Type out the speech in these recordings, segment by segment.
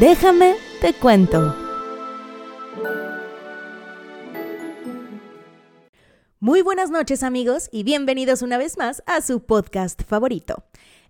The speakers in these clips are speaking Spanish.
Déjame te cuento. Muy buenas noches amigos y bienvenidos una vez más a su podcast favorito.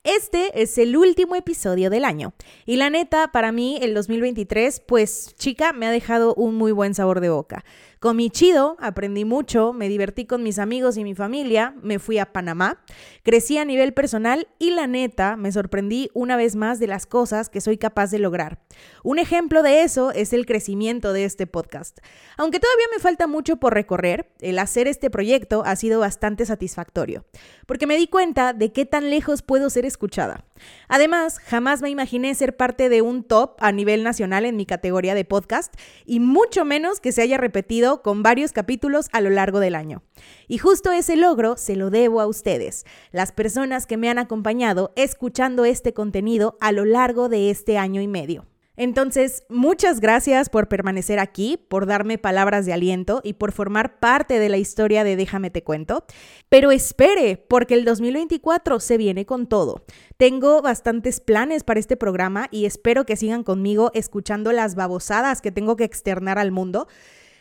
Este es el último episodio del año y la neta, para mí el 2023, pues chica, me ha dejado un muy buen sabor de boca. Comí chido, aprendí mucho, me divertí con mis amigos y mi familia, me fui a Panamá, crecí a nivel personal y la neta me sorprendí una vez más de las cosas que soy capaz de lograr. Un ejemplo de eso es el crecimiento de este podcast. Aunque todavía me falta mucho por recorrer, el hacer este proyecto ha sido bastante satisfactorio, porque me di cuenta de qué tan lejos puedo ser escuchada. Además, jamás me imaginé ser parte de un top a nivel nacional en mi categoría de podcast y mucho menos que se haya repetido con varios capítulos a lo largo del año. Y justo ese logro se lo debo a ustedes, las personas que me han acompañado escuchando este contenido a lo largo de este año y medio. Entonces, muchas gracias por permanecer aquí, por darme palabras de aliento y por formar parte de la historia de Déjame te cuento. Pero espere, porque el 2024 se viene con todo. Tengo bastantes planes para este programa y espero que sigan conmigo escuchando las babosadas que tengo que externar al mundo.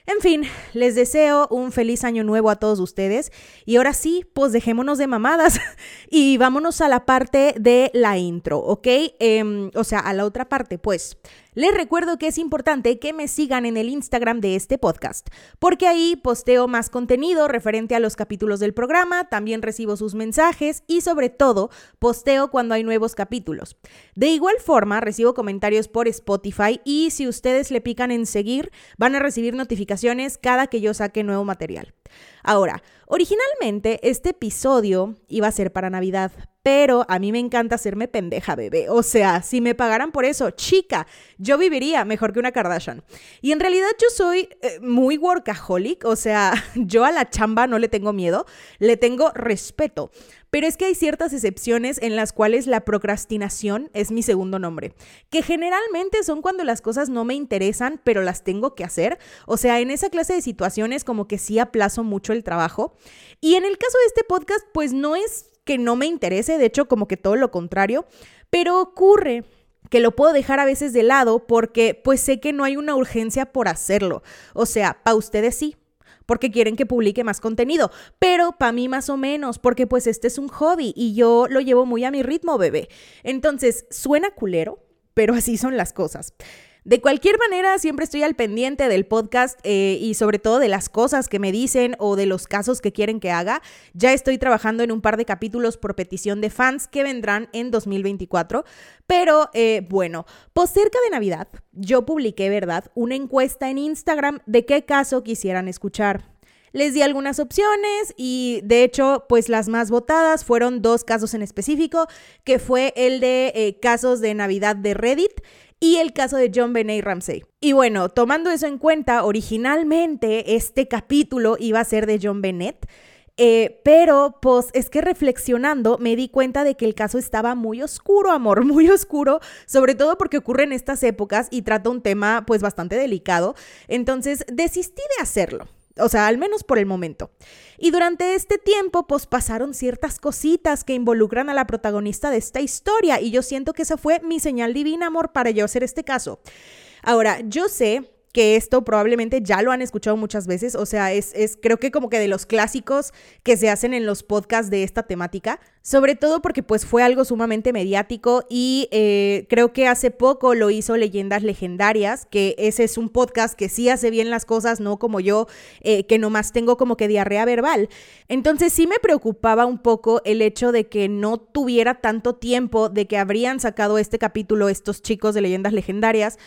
En fin, les deseo un feliz año nuevo a todos ustedes. Y ahora sí, pues dejémonos de mamadas y vámonos a la parte de la intro, ¿ok? Em, o sea, a la otra parte, pues. Les recuerdo que es importante que me sigan en el Instagram de este podcast, porque ahí posteo más contenido referente a los capítulos del programa, también recibo sus mensajes y sobre todo posteo cuando hay nuevos capítulos. De igual forma, recibo comentarios por Spotify y si ustedes le pican en seguir, van a recibir notificaciones cada que yo saque nuevo material. Ahora, originalmente este episodio iba a ser para Navidad, pero a mí me encanta hacerme pendeja, bebé. O sea, si me pagaran por eso, chica, yo viviría mejor que una Kardashian. Y en realidad yo soy eh, muy workaholic, o sea, yo a la chamba no le tengo miedo, le tengo respeto. Pero es que hay ciertas excepciones en las cuales la procrastinación es mi segundo nombre, que generalmente son cuando las cosas no me interesan, pero las tengo que hacer. O sea, en esa clase de situaciones como que sí aplazo mucho el trabajo. Y en el caso de este podcast, pues no es que no me interese, de hecho como que todo lo contrario, pero ocurre que lo puedo dejar a veces de lado porque pues sé que no hay una urgencia por hacerlo. O sea, para ustedes sí, porque quieren que publique más contenido, pero para mí más o menos, porque pues este es un hobby y yo lo llevo muy a mi ritmo, bebé. Entonces, suena culero, pero así son las cosas. De cualquier manera, siempre estoy al pendiente del podcast eh, y sobre todo de las cosas que me dicen o de los casos que quieren que haga. Ya estoy trabajando en un par de capítulos por petición de fans que vendrán en 2024. Pero eh, bueno, pues cerca de Navidad, yo publiqué, ¿verdad? Una encuesta en Instagram de qué caso quisieran escuchar. Les di algunas opciones y de hecho, pues las más votadas fueron dos casos en específico, que fue el de eh, casos de Navidad de Reddit y el caso de John Benet Ramsey. Y bueno, tomando eso en cuenta, originalmente este capítulo iba a ser de John Bennett. Eh, pero pues es que reflexionando me di cuenta de que el caso estaba muy oscuro, amor, muy oscuro, sobre todo porque ocurre en estas épocas y trata un tema pues bastante delicado. Entonces desistí de hacerlo. O sea, al menos por el momento. Y durante este tiempo, pues pasaron ciertas cositas que involucran a la protagonista de esta historia. Y yo siento que esa fue mi señal divina, amor, para yo hacer este caso. Ahora, yo sé que esto probablemente ya lo han escuchado muchas veces, o sea, es, es, creo que como que de los clásicos que se hacen en los podcasts de esta temática, sobre todo porque pues fue algo sumamente mediático y eh, creo que hace poco lo hizo Leyendas Legendarias, que ese es un podcast que sí hace bien las cosas, no como yo, eh, que nomás tengo como que diarrea verbal. Entonces sí me preocupaba un poco el hecho de que no tuviera tanto tiempo de que habrían sacado este capítulo estos chicos de Leyendas Legendarias.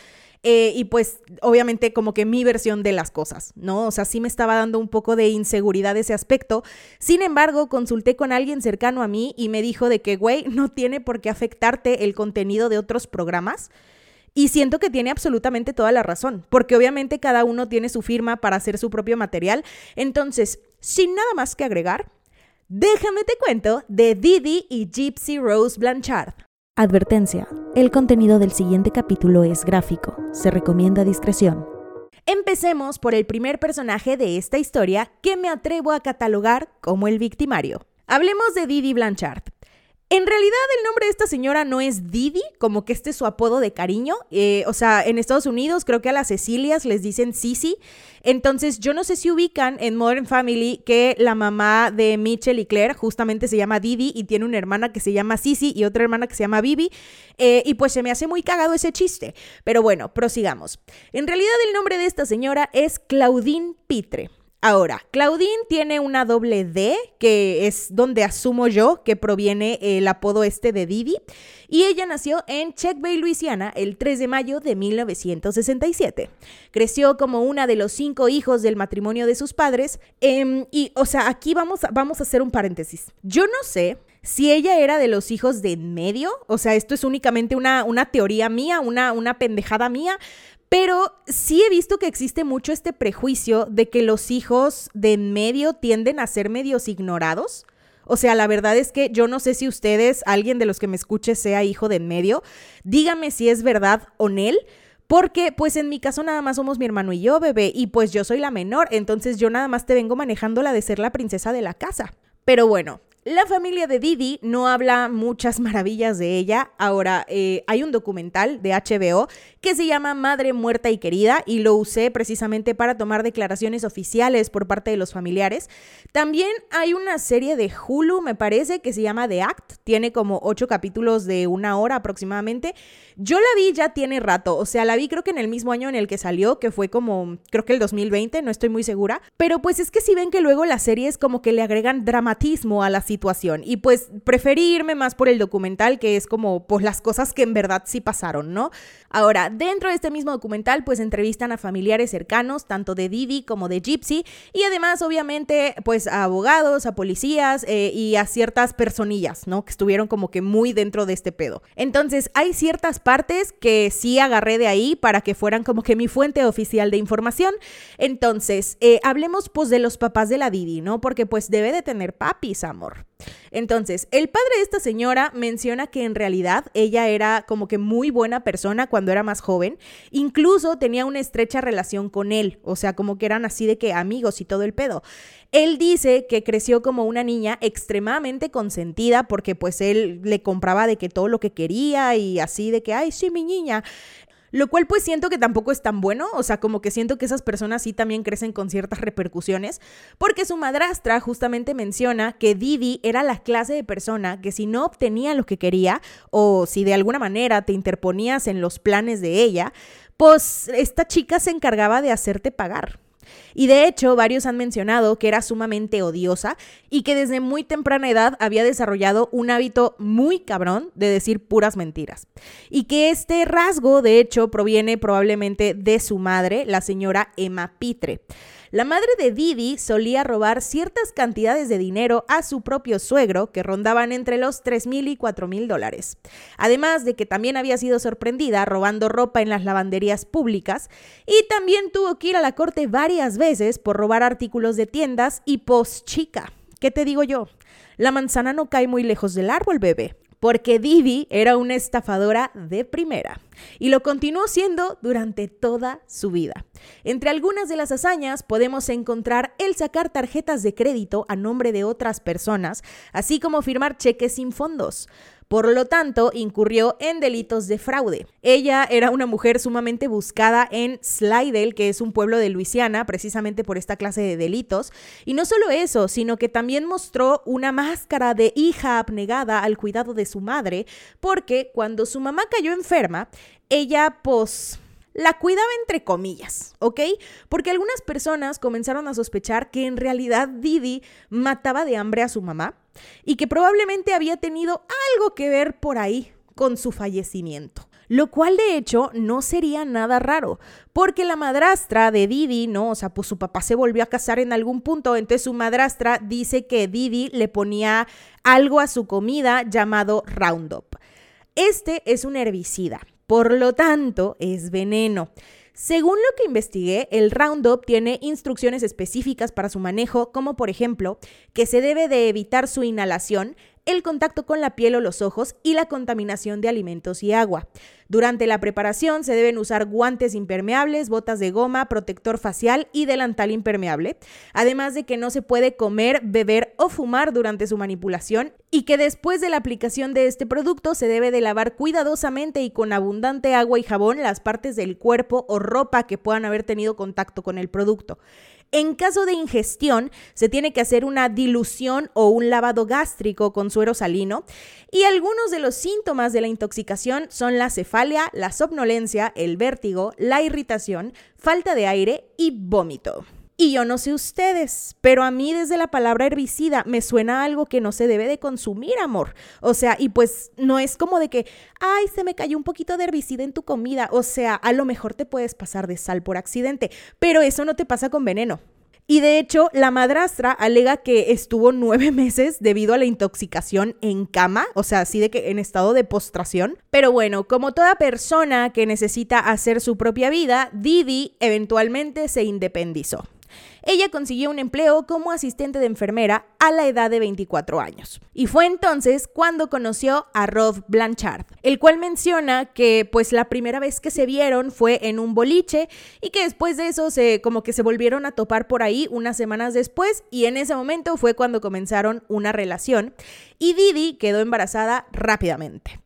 Eh, y pues obviamente como que mi versión de las cosas, ¿no? O sea, sí me estaba dando un poco de inseguridad ese aspecto. Sin embargo, consulté con alguien cercano a mí y me dijo de que, güey, no tiene por qué afectarte el contenido de otros programas. Y siento que tiene absolutamente toda la razón, porque obviamente cada uno tiene su firma para hacer su propio material. Entonces, sin nada más que agregar, déjame te cuento de Didi y Gypsy Rose Blanchard. Advertencia. El contenido del siguiente capítulo es gráfico. Se recomienda discreción. Empecemos por el primer personaje de esta historia que me atrevo a catalogar como el victimario. Hablemos de Didi Blanchard. En realidad el nombre de esta señora no es Didi, como que este es su apodo de cariño. Eh, o sea, en Estados Unidos creo que a las Cecilias les dicen Sisi. Entonces yo no sé si ubican en Modern Family que la mamá de Mitchell y Claire justamente se llama Didi y tiene una hermana que se llama Sisi y otra hermana que se llama Bibi. Eh, y pues se me hace muy cagado ese chiste. Pero bueno, prosigamos. En realidad el nombre de esta señora es Claudine Pitre. Ahora, Claudine tiene una doble D, que es donde asumo yo que proviene el apodo este de Didi, y ella nació en Check Bay, Luisiana, el 3 de mayo de 1967. Creció como una de los cinco hijos del matrimonio de sus padres, em, y, o sea, aquí vamos, vamos a hacer un paréntesis. Yo no sé si ella era de los hijos de en medio, o sea, esto es únicamente una, una teoría mía, una, una pendejada mía, pero sí he visto que existe mucho este prejuicio de que los hijos de medio tienden a ser medios ignorados. O sea, la verdad es que yo no sé si ustedes, alguien de los que me escuche, sea hijo de en medio. Dígame si es verdad o no. Porque pues en mi caso nada más somos mi hermano y yo, bebé, y pues yo soy la menor, entonces yo nada más te vengo manejando la de ser la princesa de la casa. Pero bueno, la familia de Didi no habla muchas maravillas de ella. Ahora, eh, hay un documental de HBO que se llama Madre Muerta y Querida y lo usé precisamente para tomar declaraciones oficiales por parte de los familiares. También hay una serie de Hulu, me parece, que se llama The Act. Tiene como ocho capítulos de una hora aproximadamente. Yo la vi ya tiene rato, o sea, la vi creo que en el mismo año en el que salió, que fue como, creo que el 2020, no estoy muy segura. Pero pues es que si ven que luego las series como que le agregan dramatismo a la situación. Y pues preferí irme más por el documental, que es como pues las cosas que en verdad sí pasaron, ¿no? Ahora, dentro de este mismo documental, pues entrevistan a familiares cercanos, tanto de Didi como de Gypsy, y además, obviamente, pues a abogados, a policías eh, y a ciertas personillas, ¿no? Que estuvieron como que muy dentro de este pedo. Entonces, hay ciertas partes que sí agarré de ahí para que fueran como que mi fuente oficial de información. Entonces, eh, hablemos pues de los papás de la Didi, ¿no? Porque pues debe de tener papis, amor. Entonces, el padre de esta señora menciona que en realidad ella era como que muy buena persona cuando era más joven, incluso tenía una estrecha relación con él, o sea, como que eran así de que amigos y todo el pedo. Él dice que creció como una niña extremadamente consentida porque pues él le compraba de que todo lo que quería y así de que, ay, sí, mi niña. Lo cual pues siento que tampoco es tan bueno, o sea, como que siento que esas personas sí también crecen con ciertas repercusiones, porque su madrastra justamente menciona que Didi era la clase de persona que si no obtenía lo que quería, o si de alguna manera te interponías en los planes de ella, pues esta chica se encargaba de hacerte pagar. Y de hecho, varios han mencionado que era sumamente odiosa y que desde muy temprana edad había desarrollado un hábito muy cabrón de decir puras mentiras. Y que este rasgo, de hecho, proviene probablemente de su madre, la señora Emma Pitre. La madre de Didi solía robar ciertas cantidades de dinero a su propio suegro, que rondaban entre los 3 mil y 4 mil dólares. Además de que también había sido sorprendida robando ropa en las lavanderías públicas y también tuvo que ir a la corte varias veces por robar artículos de tiendas y post chica. ¿Qué te digo yo? La manzana no cae muy lejos del árbol, bebé porque Didi era una estafadora de primera y lo continuó siendo durante toda su vida. Entre algunas de las hazañas podemos encontrar el sacar tarjetas de crédito a nombre de otras personas, así como firmar cheques sin fondos. Por lo tanto, incurrió en delitos de fraude. Ella era una mujer sumamente buscada en Slidell, que es un pueblo de Luisiana, precisamente por esta clase de delitos. Y no solo eso, sino que también mostró una máscara de hija abnegada al cuidado de su madre, porque cuando su mamá cayó enferma, ella, pues la cuidaba entre comillas, ¿ok? Porque algunas personas comenzaron a sospechar que en realidad Didi mataba de hambre a su mamá y que probablemente había tenido algo que ver por ahí con su fallecimiento. Lo cual de hecho no sería nada raro, porque la madrastra de Didi, ¿no? O sea, pues su papá se volvió a casar en algún punto, entonces su madrastra dice que Didi le ponía algo a su comida llamado Roundup. Este es un herbicida, por lo tanto es veneno. Según lo que investigué, el Roundup tiene instrucciones específicas para su manejo, como por ejemplo que se debe de evitar su inhalación el contacto con la piel o los ojos y la contaminación de alimentos y agua. Durante la preparación se deben usar guantes impermeables, botas de goma, protector facial y delantal impermeable, además de que no se puede comer, beber o fumar durante su manipulación y que después de la aplicación de este producto se debe de lavar cuidadosamente y con abundante agua y jabón las partes del cuerpo o ropa que puedan haber tenido contacto con el producto. En caso de ingestión, se tiene que hacer una dilución o un lavado gástrico con suero salino y algunos de los síntomas de la intoxicación son la cefalia, la somnolencia, el vértigo, la irritación, falta de aire y vómito. Y yo no sé ustedes, pero a mí desde la palabra herbicida me suena algo que no se debe de consumir, amor. O sea, y pues no es como de que, ay, se me cayó un poquito de herbicida en tu comida. O sea, a lo mejor te puedes pasar de sal por accidente, pero eso no te pasa con veneno. Y de hecho, la madrastra alega que estuvo nueve meses debido a la intoxicación en cama, o sea, así de que en estado de postración. Pero bueno, como toda persona que necesita hacer su propia vida, Didi eventualmente se independizó. Ella consiguió un empleo como asistente de enfermera a la edad de 24 años. Y fue entonces cuando conoció a Rob Blanchard, el cual menciona que pues la primera vez que se vieron fue en un boliche y que después de eso se como que se volvieron a topar por ahí unas semanas después y en ese momento fue cuando comenzaron una relación y Didi quedó embarazada rápidamente.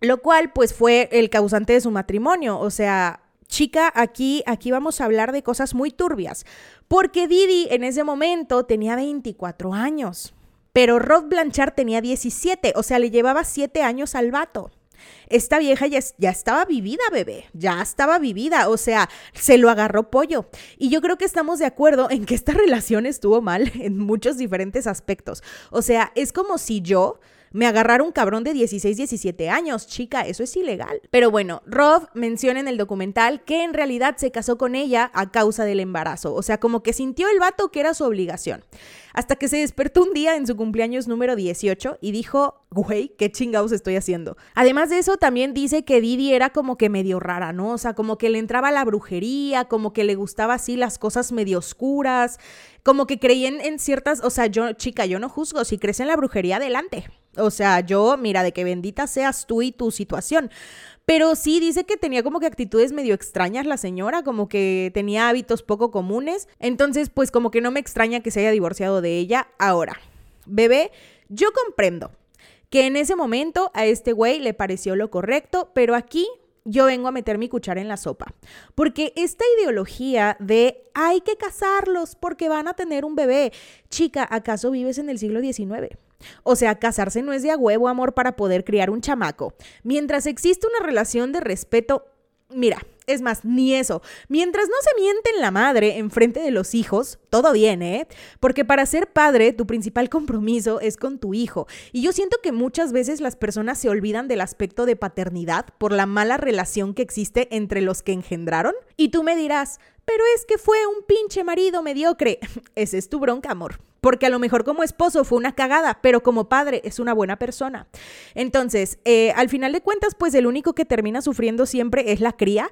Lo cual pues fue el causante de su matrimonio, o sea, chica, aquí, aquí vamos a hablar de cosas muy turbias, porque Didi en ese momento tenía 24 años, pero Rob Blanchard tenía 17, o sea, le llevaba 7 años al vato. Esta vieja ya, ya, estaba vivida, bebé, ya estaba vivida, o sea, se lo agarró pollo. Y yo creo que estamos de acuerdo en que esta relación estuvo mal en muchos diferentes aspectos. O sea, es como si yo me agarraron un cabrón de 16, 17 años, chica, eso es ilegal. Pero bueno, Rob menciona en el documental que en realidad se casó con ella a causa del embarazo, o sea, como que sintió el vato que era su obligación. Hasta que se despertó un día en su cumpleaños número 18 y dijo, güey, qué chingados estoy haciendo. Además de eso, también dice que Didi era como que medio rara, ¿no? O sea, como que le entraba la brujería, como que le gustaba así las cosas medio oscuras, como que creían en ciertas, o sea, yo, chica, yo no juzgo, si crees en la brujería, adelante. O sea, yo, mira, de que bendita seas tú y tu situación. Pero sí dice que tenía como que actitudes medio extrañas la señora, como que tenía hábitos poco comunes. Entonces, pues como que no me extraña que se haya divorciado de ella ahora. Bebé, yo comprendo que en ese momento a este güey le pareció lo correcto, pero aquí yo vengo a meter mi cuchara en la sopa. Porque esta ideología de hay que casarlos porque van a tener un bebé, chica, ¿acaso vives en el siglo XIX? O sea, casarse no es de a huevo amor para poder criar un chamaco. Mientras existe una relación de respeto, mira, es más, ni eso. Mientras no se mienten la madre en frente de los hijos, todo bien, ¿eh? Porque para ser padre, tu principal compromiso es con tu hijo. Y yo siento que muchas veces las personas se olvidan del aspecto de paternidad por la mala relación que existe entre los que engendraron. Y tú me dirás, pero es que fue un pinche marido mediocre. Ese es tu bronca, amor porque a lo mejor como esposo fue una cagada, pero como padre es una buena persona. Entonces, eh, al final de cuentas, pues el único que termina sufriendo siempre es la cría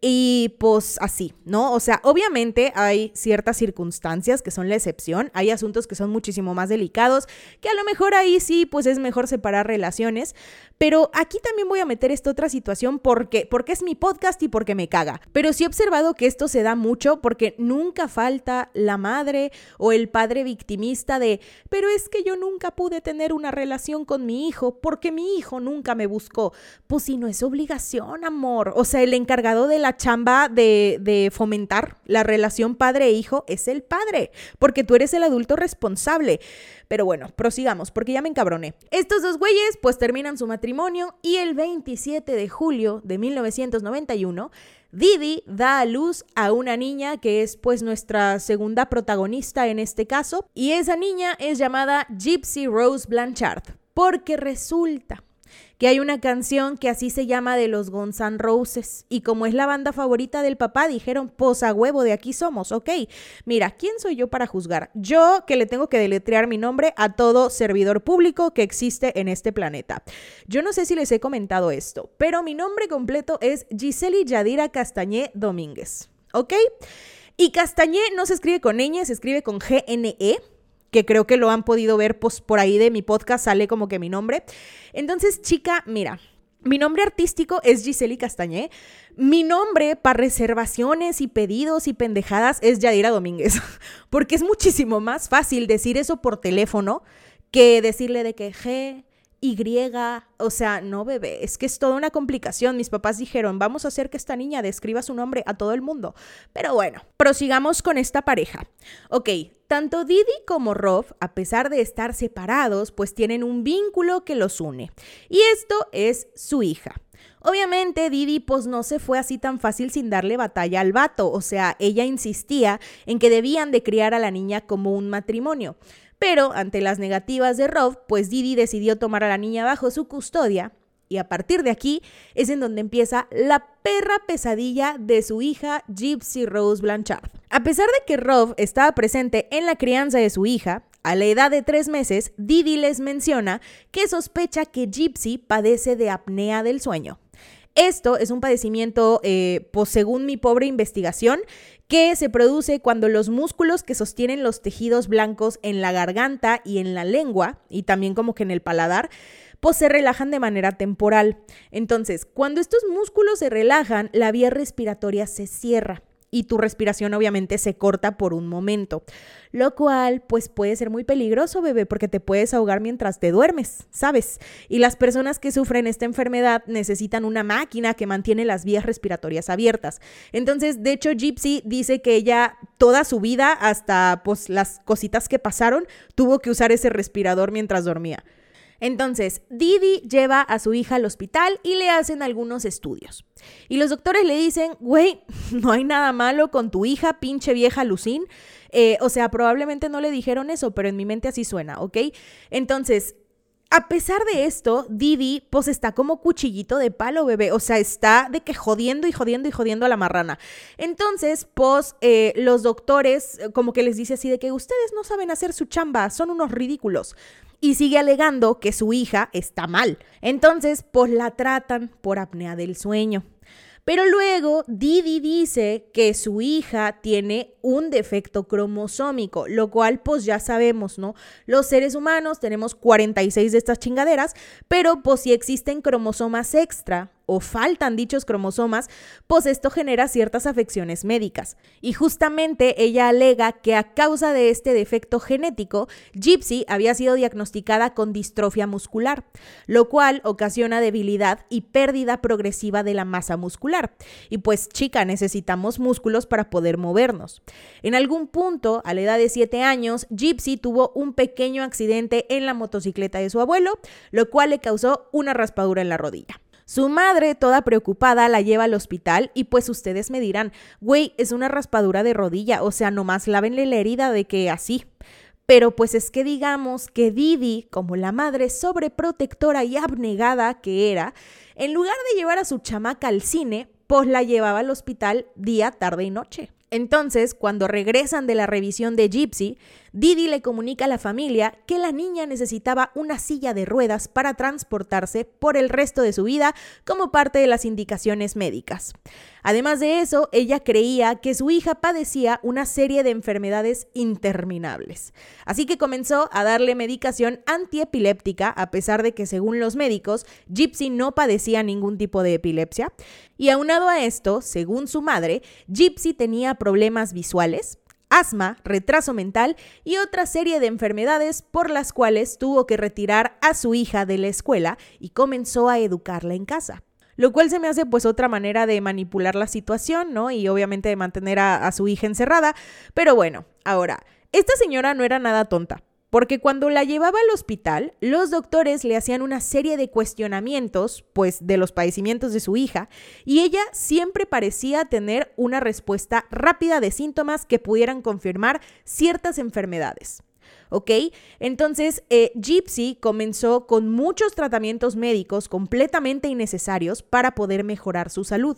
y pues así, ¿no? O sea, obviamente hay ciertas circunstancias que son la excepción, hay asuntos que son muchísimo más delicados, que a lo mejor ahí sí, pues es mejor separar relaciones, pero aquí también voy a meter esta otra situación porque, porque es mi podcast y porque me caga. Pero sí he observado que esto se da mucho porque nunca falta la madre o el padre victimario de, pero es que yo nunca pude tener una relación con mi hijo porque mi hijo nunca me buscó. Pues si no es obligación, amor. O sea, el encargado de la chamba de, de fomentar la relación padre-hijo es el padre, porque tú eres el adulto responsable. Pero bueno, prosigamos, porque ya me encabroné. Estos dos güeyes pues terminan su matrimonio y el 27 de julio de 1991 Didi da a luz a una niña que es pues nuestra segunda protagonista en este caso y esa niña es llamada Gypsy Rose Blanchard porque resulta que hay una canción que así se llama de los Guns N' Roses. Y como es la banda favorita del papá, dijeron, posa huevo, de aquí somos, ok. Mira, ¿quién soy yo para juzgar? Yo que le tengo que deletrear mi nombre a todo servidor público que existe en este planeta. Yo no sé si les he comentado esto, pero mi nombre completo es Giseli Yadira Castañé Domínguez, ¿ok? Y Castañé no se escribe con ñ, se escribe con G-N-E que creo que lo han podido ver pues, por ahí de mi podcast, sale como que mi nombre. Entonces, chica, mira, mi nombre artístico es Giseli Castañé. Mi nombre para reservaciones y pedidos y pendejadas es Yadira Domínguez, porque es muchísimo más fácil decir eso por teléfono que decirle de que y, o sea, no bebé, es que es toda una complicación. Mis papás dijeron, vamos a hacer que esta niña describa su nombre a todo el mundo. Pero bueno, prosigamos con esta pareja. Ok, tanto Didi como Rob, a pesar de estar separados, pues tienen un vínculo que los une. Y esto es su hija. Obviamente Didi pues no se fue así tan fácil sin darle batalla al vato, o sea, ella insistía en que debían de criar a la niña como un matrimonio. Pero ante las negativas de Rob, pues Didi decidió tomar a la niña bajo su custodia y a partir de aquí es en donde empieza la perra pesadilla de su hija Gypsy Rose Blanchard. A pesar de que Rob estaba presente en la crianza de su hija, a la edad de tres meses, Didi les menciona que sospecha que Gypsy padece de apnea del sueño. Esto es un padecimiento, eh, pues según mi pobre investigación, que se produce cuando los músculos que sostienen los tejidos blancos en la garganta y en la lengua, y también como que en el paladar, pues se relajan de manera temporal. Entonces, cuando estos músculos se relajan, la vía respiratoria se cierra y tu respiración obviamente se corta por un momento, lo cual pues puede ser muy peligroso, bebé, porque te puedes ahogar mientras te duermes, ¿sabes? Y las personas que sufren esta enfermedad necesitan una máquina que mantiene las vías respiratorias abiertas. Entonces, de hecho, Gypsy dice que ella toda su vida, hasta pues las cositas que pasaron, tuvo que usar ese respirador mientras dormía. Entonces, Didi lleva a su hija al hospital y le hacen algunos estudios. Y los doctores le dicen, güey, no hay nada malo con tu hija, pinche vieja Lucín. Eh, o sea, probablemente no le dijeron eso, pero en mi mente así suena, ¿ok? Entonces, a pesar de esto, Didi, pues está como cuchillito de palo, bebé. O sea, está de que jodiendo y jodiendo y jodiendo a la marrana. Entonces, pues, eh, los doctores, como que les dice así de que ustedes no saben hacer su chamba, son unos ridículos y sigue alegando que su hija está mal. Entonces, pues la tratan por apnea del sueño. Pero luego Didi dice que su hija tiene un defecto cromosómico, lo cual pues ya sabemos, ¿no? Los seres humanos tenemos 46 de estas chingaderas, pero pues si existen cromosomas extra o faltan dichos cromosomas, pues esto genera ciertas afecciones médicas. Y justamente ella alega que a causa de este defecto genético, Gypsy había sido diagnosticada con distrofia muscular, lo cual ocasiona debilidad y pérdida progresiva de la masa muscular. Y pues chica, necesitamos músculos para poder movernos. En algún punto, a la edad de 7 años, Gypsy tuvo un pequeño accidente en la motocicleta de su abuelo, lo cual le causó una raspadura en la rodilla. Su madre, toda preocupada, la lleva al hospital y pues ustedes me dirán, güey, es una raspadura de rodilla, o sea, nomás lávenle la herida de que así. Pero pues es que digamos que Didi, como la madre sobreprotectora y abnegada que era, en lugar de llevar a su chamaca al cine, pues la llevaba al hospital día, tarde y noche. Entonces, cuando regresan de la revisión de Gypsy, Didi le comunica a la familia que la niña necesitaba una silla de ruedas para transportarse por el resto de su vida como parte de las indicaciones médicas. Además de eso, ella creía que su hija padecía una serie de enfermedades interminables. Así que comenzó a darle medicación antiepiléptica, a pesar de que según los médicos, Gypsy no padecía ningún tipo de epilepsia. Y aunado a esto, según su madre, Gypsy tenía problemas visuales, asma, retraso mental y otra serie de enfermedades por las cuales tuvo que retirar a su hija de la escuela y comenzó a educarla en casa. Lo cual se me hace pues otra manera de manipular la situación, ¿no? Y obviamente de mantener a, a su hija encerrada. Pero bueno, ahora, esta señora no era nada tonta porque cuando la llevaba al hospital, los doctores le hacían una serie de cuestionamientos, pues, de los padecimientos de su hija, y ella siempre parecía tener una respuesta rápida de síntomas que pudieran confirmar ciertas enfermedades. ¿ok? Entonces, eh, Gypsy comenzó con muchos tratamientos médicos completamente innecesarios para poder mejorar su salud.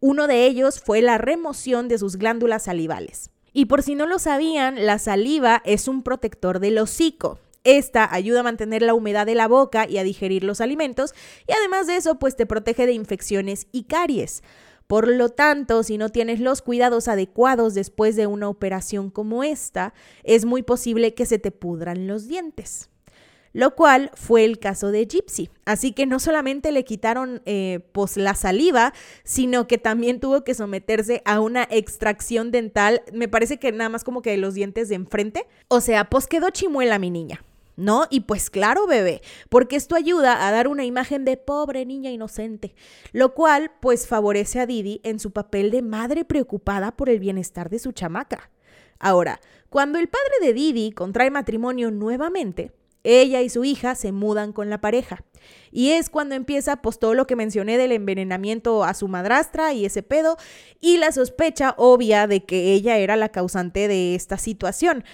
Uno de ellos fue la remoción de sus glándulas salivales. Y por si no lo sabían, la saliva es un protector del hocico. Esta ayuda a mantener la humedad de la boca y a digerir los alimentos y además de eso pues te protege de infecciones y caries. Por lo tanto, si no tienes los cuidados adecuados después de una operación como esta, es muy posible que se te pudran los dientes lo cual fue el caso de Gypsy. Así que no solamente le quitaron eh, pues la saliva, sino que también tuvo que someterse a una extracción dental, me parece que nada más como que de los dientes de enfrente. O sea, pues quedó chimuela mi niña. ¿no? Y pues claro, bebé, porque esto ayuda a dar una imagen de pobre niña inocente, lo cual pues favorece a Didi en su papel de madre preocupada por el bienestar de su chamaca. Ahora, cuando el padre de Didi contrae matrimonio nuevamente, ella y su hija se mudan con la pareja. Y es cuando empieza pues todo lo que mencioné del envenenamiento a su madrastra y ese pedo y la sospecha obvia de que ella era la causante de esta situación.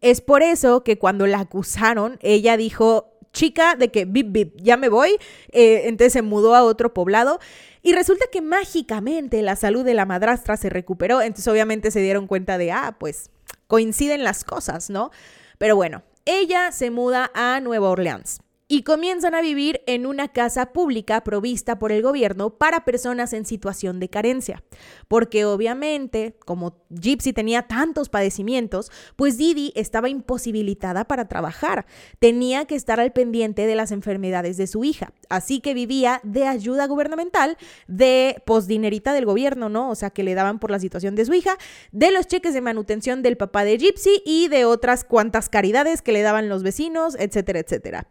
Es por eso que cuando la acusaron, ella dijo, chica, de que bip bip, ya me voy, eh, entonces se mudó a otro poblado. Y resulta que mágicamente la salud de la madrastra se recuperó, entonces obviamente se dieron cuenta de, ah, pues coinciden las cosas, ¿no? Pero bueno, ella se muda a Nueva Orleans y comienzan a vivir en una casa pública provista por el gobierno para personas en situación de carencia. Porque obviamente, como Gypsy tenía tantos padecimientos, pues Didi estaba imposibilitada para trabajar. Tenía que estar al pendiente de las enfermedades de su hija. Así que vivía de ayuda gubernamental, de posdinerita del gobierno, ¿no? O sea, que le daban por la situación de su hija, de los cheques de manutención del papá de Gypsy y de otras cuantas caridades que le daban los vecinos, etcétera, etcétera.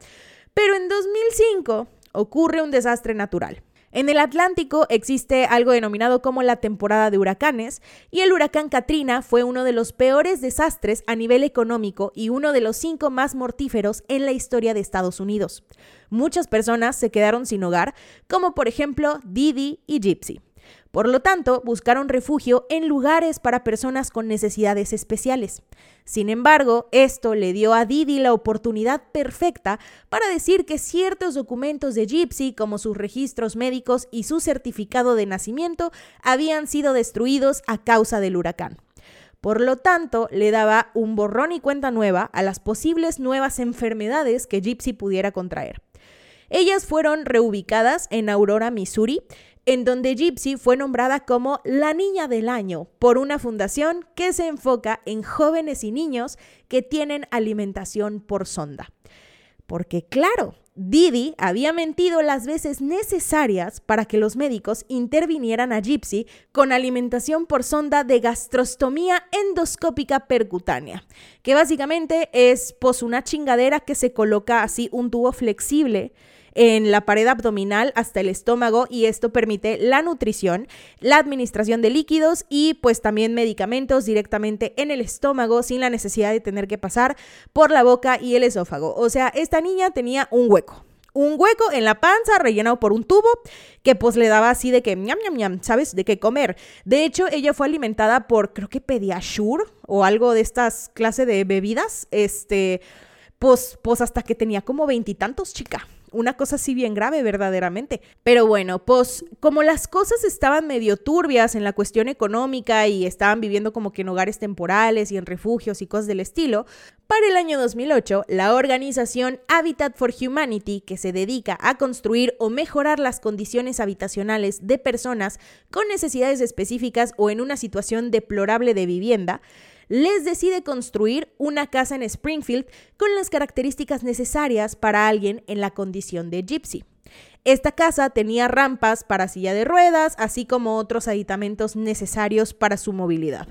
Pero en 2005 ocurre un desastre natural. En el Atlántico existe algo denominado como la temporada de huracanes y el huracán Katrina fue uno de los peores desastres a nivel económico y uno de los cinco más mortíferos en la historia de Estados Unidos. Muchas personas se quedaron sin hogar, como por ejemplo Didi y Gypsy. Por lo tanto, buscaron refugio en lugares para personas con necesidades especiales. Sin embargo, esto le dio a Didi la oportunidad perfecta para decir que ciertos documentos de Gypsy, como sus registros médicos y su certificado de nacimiento, habían sido destruidos a causa del huracán. Por lo tanto, le daba un borrón y cuenta nueva a las posibles nuevas enfermedades que Gypsy pudiera contraer. Ellas fueron reubicadas en Aurora, Missouri, en donde Gypsy fue nombrada como la Niña del Año por una fundación que se enfoca en jóvenes y niños que tienen alimentación por sonda. Porque claro, Didi había mentido las veces necesarias para que los médicos intervinieran a Gypsy con alimentación por sonda de gastrostomía endoscópica percutánea, que básicamente es pues una chingadera que se coloca así un tubo flexible en la pared abdominal hasta el estómago y esto permite la nutrición, la administración de líquidos y pues también medicamentos directamente en el estómago sin la necesidad de tener que pasar por la boca y el esófago. O sea, esta niña tenía un hueco un hueco en la panza rellenado por un tubo que pues le daba así de que ñam ñam ñam, ¿sabes? De qué comer. De hecho, ella fue alimentada por creo que Pediasure o algo de estas clases de bebidas, este, pues, pues hasta que tenía como veintitantos, chica una cosa así bien grave verdaderamente. Pero bueno, pues como las cosas estaban medio turbias en la cuestión económica y estaban viviendo como que en hogares temporales y en refugios y cosas del estilo, para el año 2008, la organización Habitat for Humanity, que se dedica a construir o mejorar las condiciones habitacionales de personas con necesidades específicas o en una situación deplorable de vivienda, les decide construir una casa en Springfield con las características necesarias para alguien en la condición de gypsy. Esta casa tenía rampas para silla de ruedas, así como otros aditamentos necesarios para su movilidad.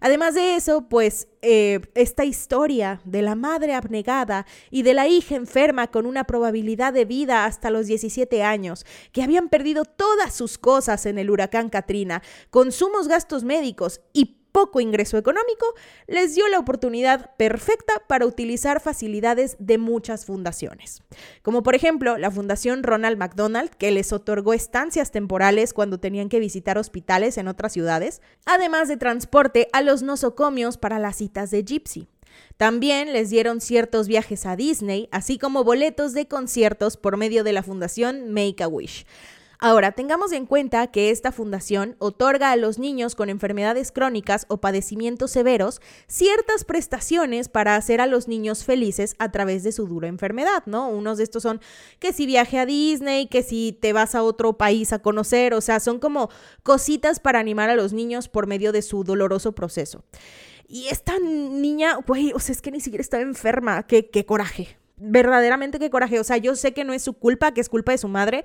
Además de eso, pues eh, esta historia de la madre abnegada y de la hija enferma con una probabilidad de vida hasta los 17 años, que habían perdido todas sus cosas en el huracán Katrina, con sumos gastos médicos y poco ingreso económico, les dio la oportunidad perfecta para utilizar facilidades de muchas fundaciones, como por ejemplo la Fundación Ronald McDonald, que les otorgó estancias temporales cuando tenían que visitar hospitales en otras ciudades, además de transporte a los nosocomios para las citas de Gypsy. También les dieron ciertos viajes a Disney, así como boletos de conciertos por medio de la fundación Make a Wish. Ahora, tengamos en cuenta que esta fundación otorga a los niños con enfermedades crónicas o padecimientos severos ciertas prestaciones para hacer a los niños felices a través de su dura enfermedad, ¿no? Unos de estos son que si viaje a Disney, que si te vas a otro país a conocer, o sea, son como cositas para animar a los niños por medio de su doloroso proceso. Y esta niña, güey, o sea, es que ni siquiera estaba enferma, qué, qué coraje, verdaderamente qué coraje, o sea, yo sé que no es su culpa, que es culpa de su madre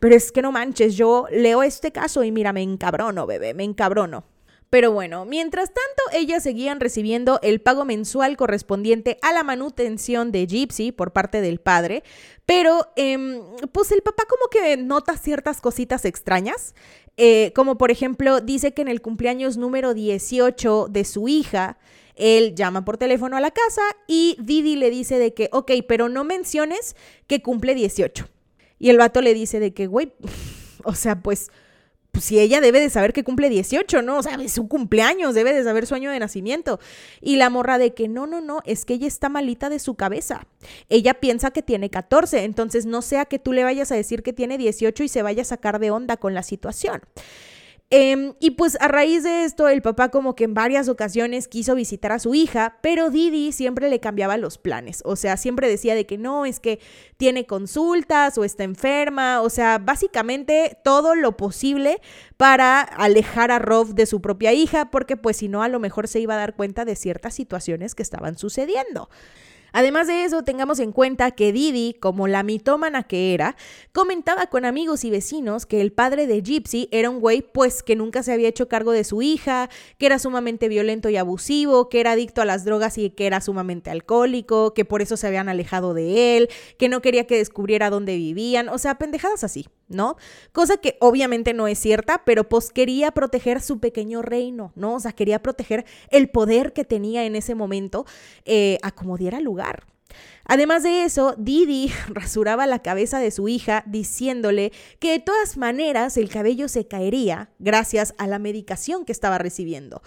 pero es que no manches, yo leo este caso y mira, me encabrono, bebé, me encabrono. Pero bueno, mientras tanto, ellas seguían recibiendo el pago mensual correspondiente a la manutención de Gypsy por parte del padre, pero em, pues el papá como que nota ciertas cositas extrañas, eh, como por ejemplo dice que en el cumpleaños número 18 de su hija, él llama por teléfono a la casa y Didi le dice de que, ok, pero no menciones que cumple 18. Y el vato le dice de que, güey, o sea, pues, pues, si ella debe de saber que cumple 18, ¿no? O sea, es su cumpleaños, debe de saber su año de nacimiento. Y la morra de que no, no, no, es que ella está malita de su cabeza. Ella piensa que tiene 14, entonces no sea que tú le vayas a decir que tiene 18 y se vaya a sacar de onda con la situación. Em, y pues a raíz de esto, el papá como que en varias ocasiones quiso visitar a su hija, pero Didi siempre le cambiaba los planes. O sea, siempre decía de que no, es que tiene consultas o está enferma. O sea, básicamente todo lo posible para alejar a Rob de su propia hija, porque pues si no, a lo mejor se iba a dar cuenta de ciertas situaciones que estaban sucediendo. Además de eso, tengamos en cuenta que Didi, como la mitómana que era, comentaba con amigos y vecinos que el padre de Gypsy era un güey pues que nunca se había hecho cargo de su hija, que era sumamente violento y abusivo, que era adicto a las drogas y que era sumamente alcohólico, que por eso se habían alejado de él, que no quería que descubriera dónde vivían, o sea, pendejadas así, ¿no? Cosa que obviamente no es cierta, pero pues quería proteger su pequeño reino, ¿no? O sea, quería proteger el poder que tenía en ese momento eh, a como diera lugar Además de eso, Didi rasuraba la cabeza de su hija diciéndole que de todas maneras el cabello se caería gracias a la medicación que estaba recibiendo.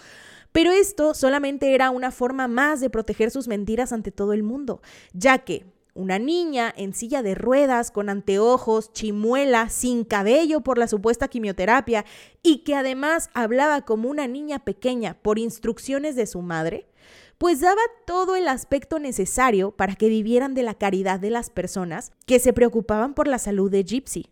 Pero esto solamente era una forma más de proteger sus mentiras ante todo el mundo, ya que una niña en silla de ruedas, con anteojos, chimuela, sin cabello por la supuesta quimioterapia y que además hablaba como una niña pequeña por instrucciones de su madre, pues daba todo el aspecto necesario para que vivieran de la caridad de las personas que se preocupaban por la salud de Gypsy.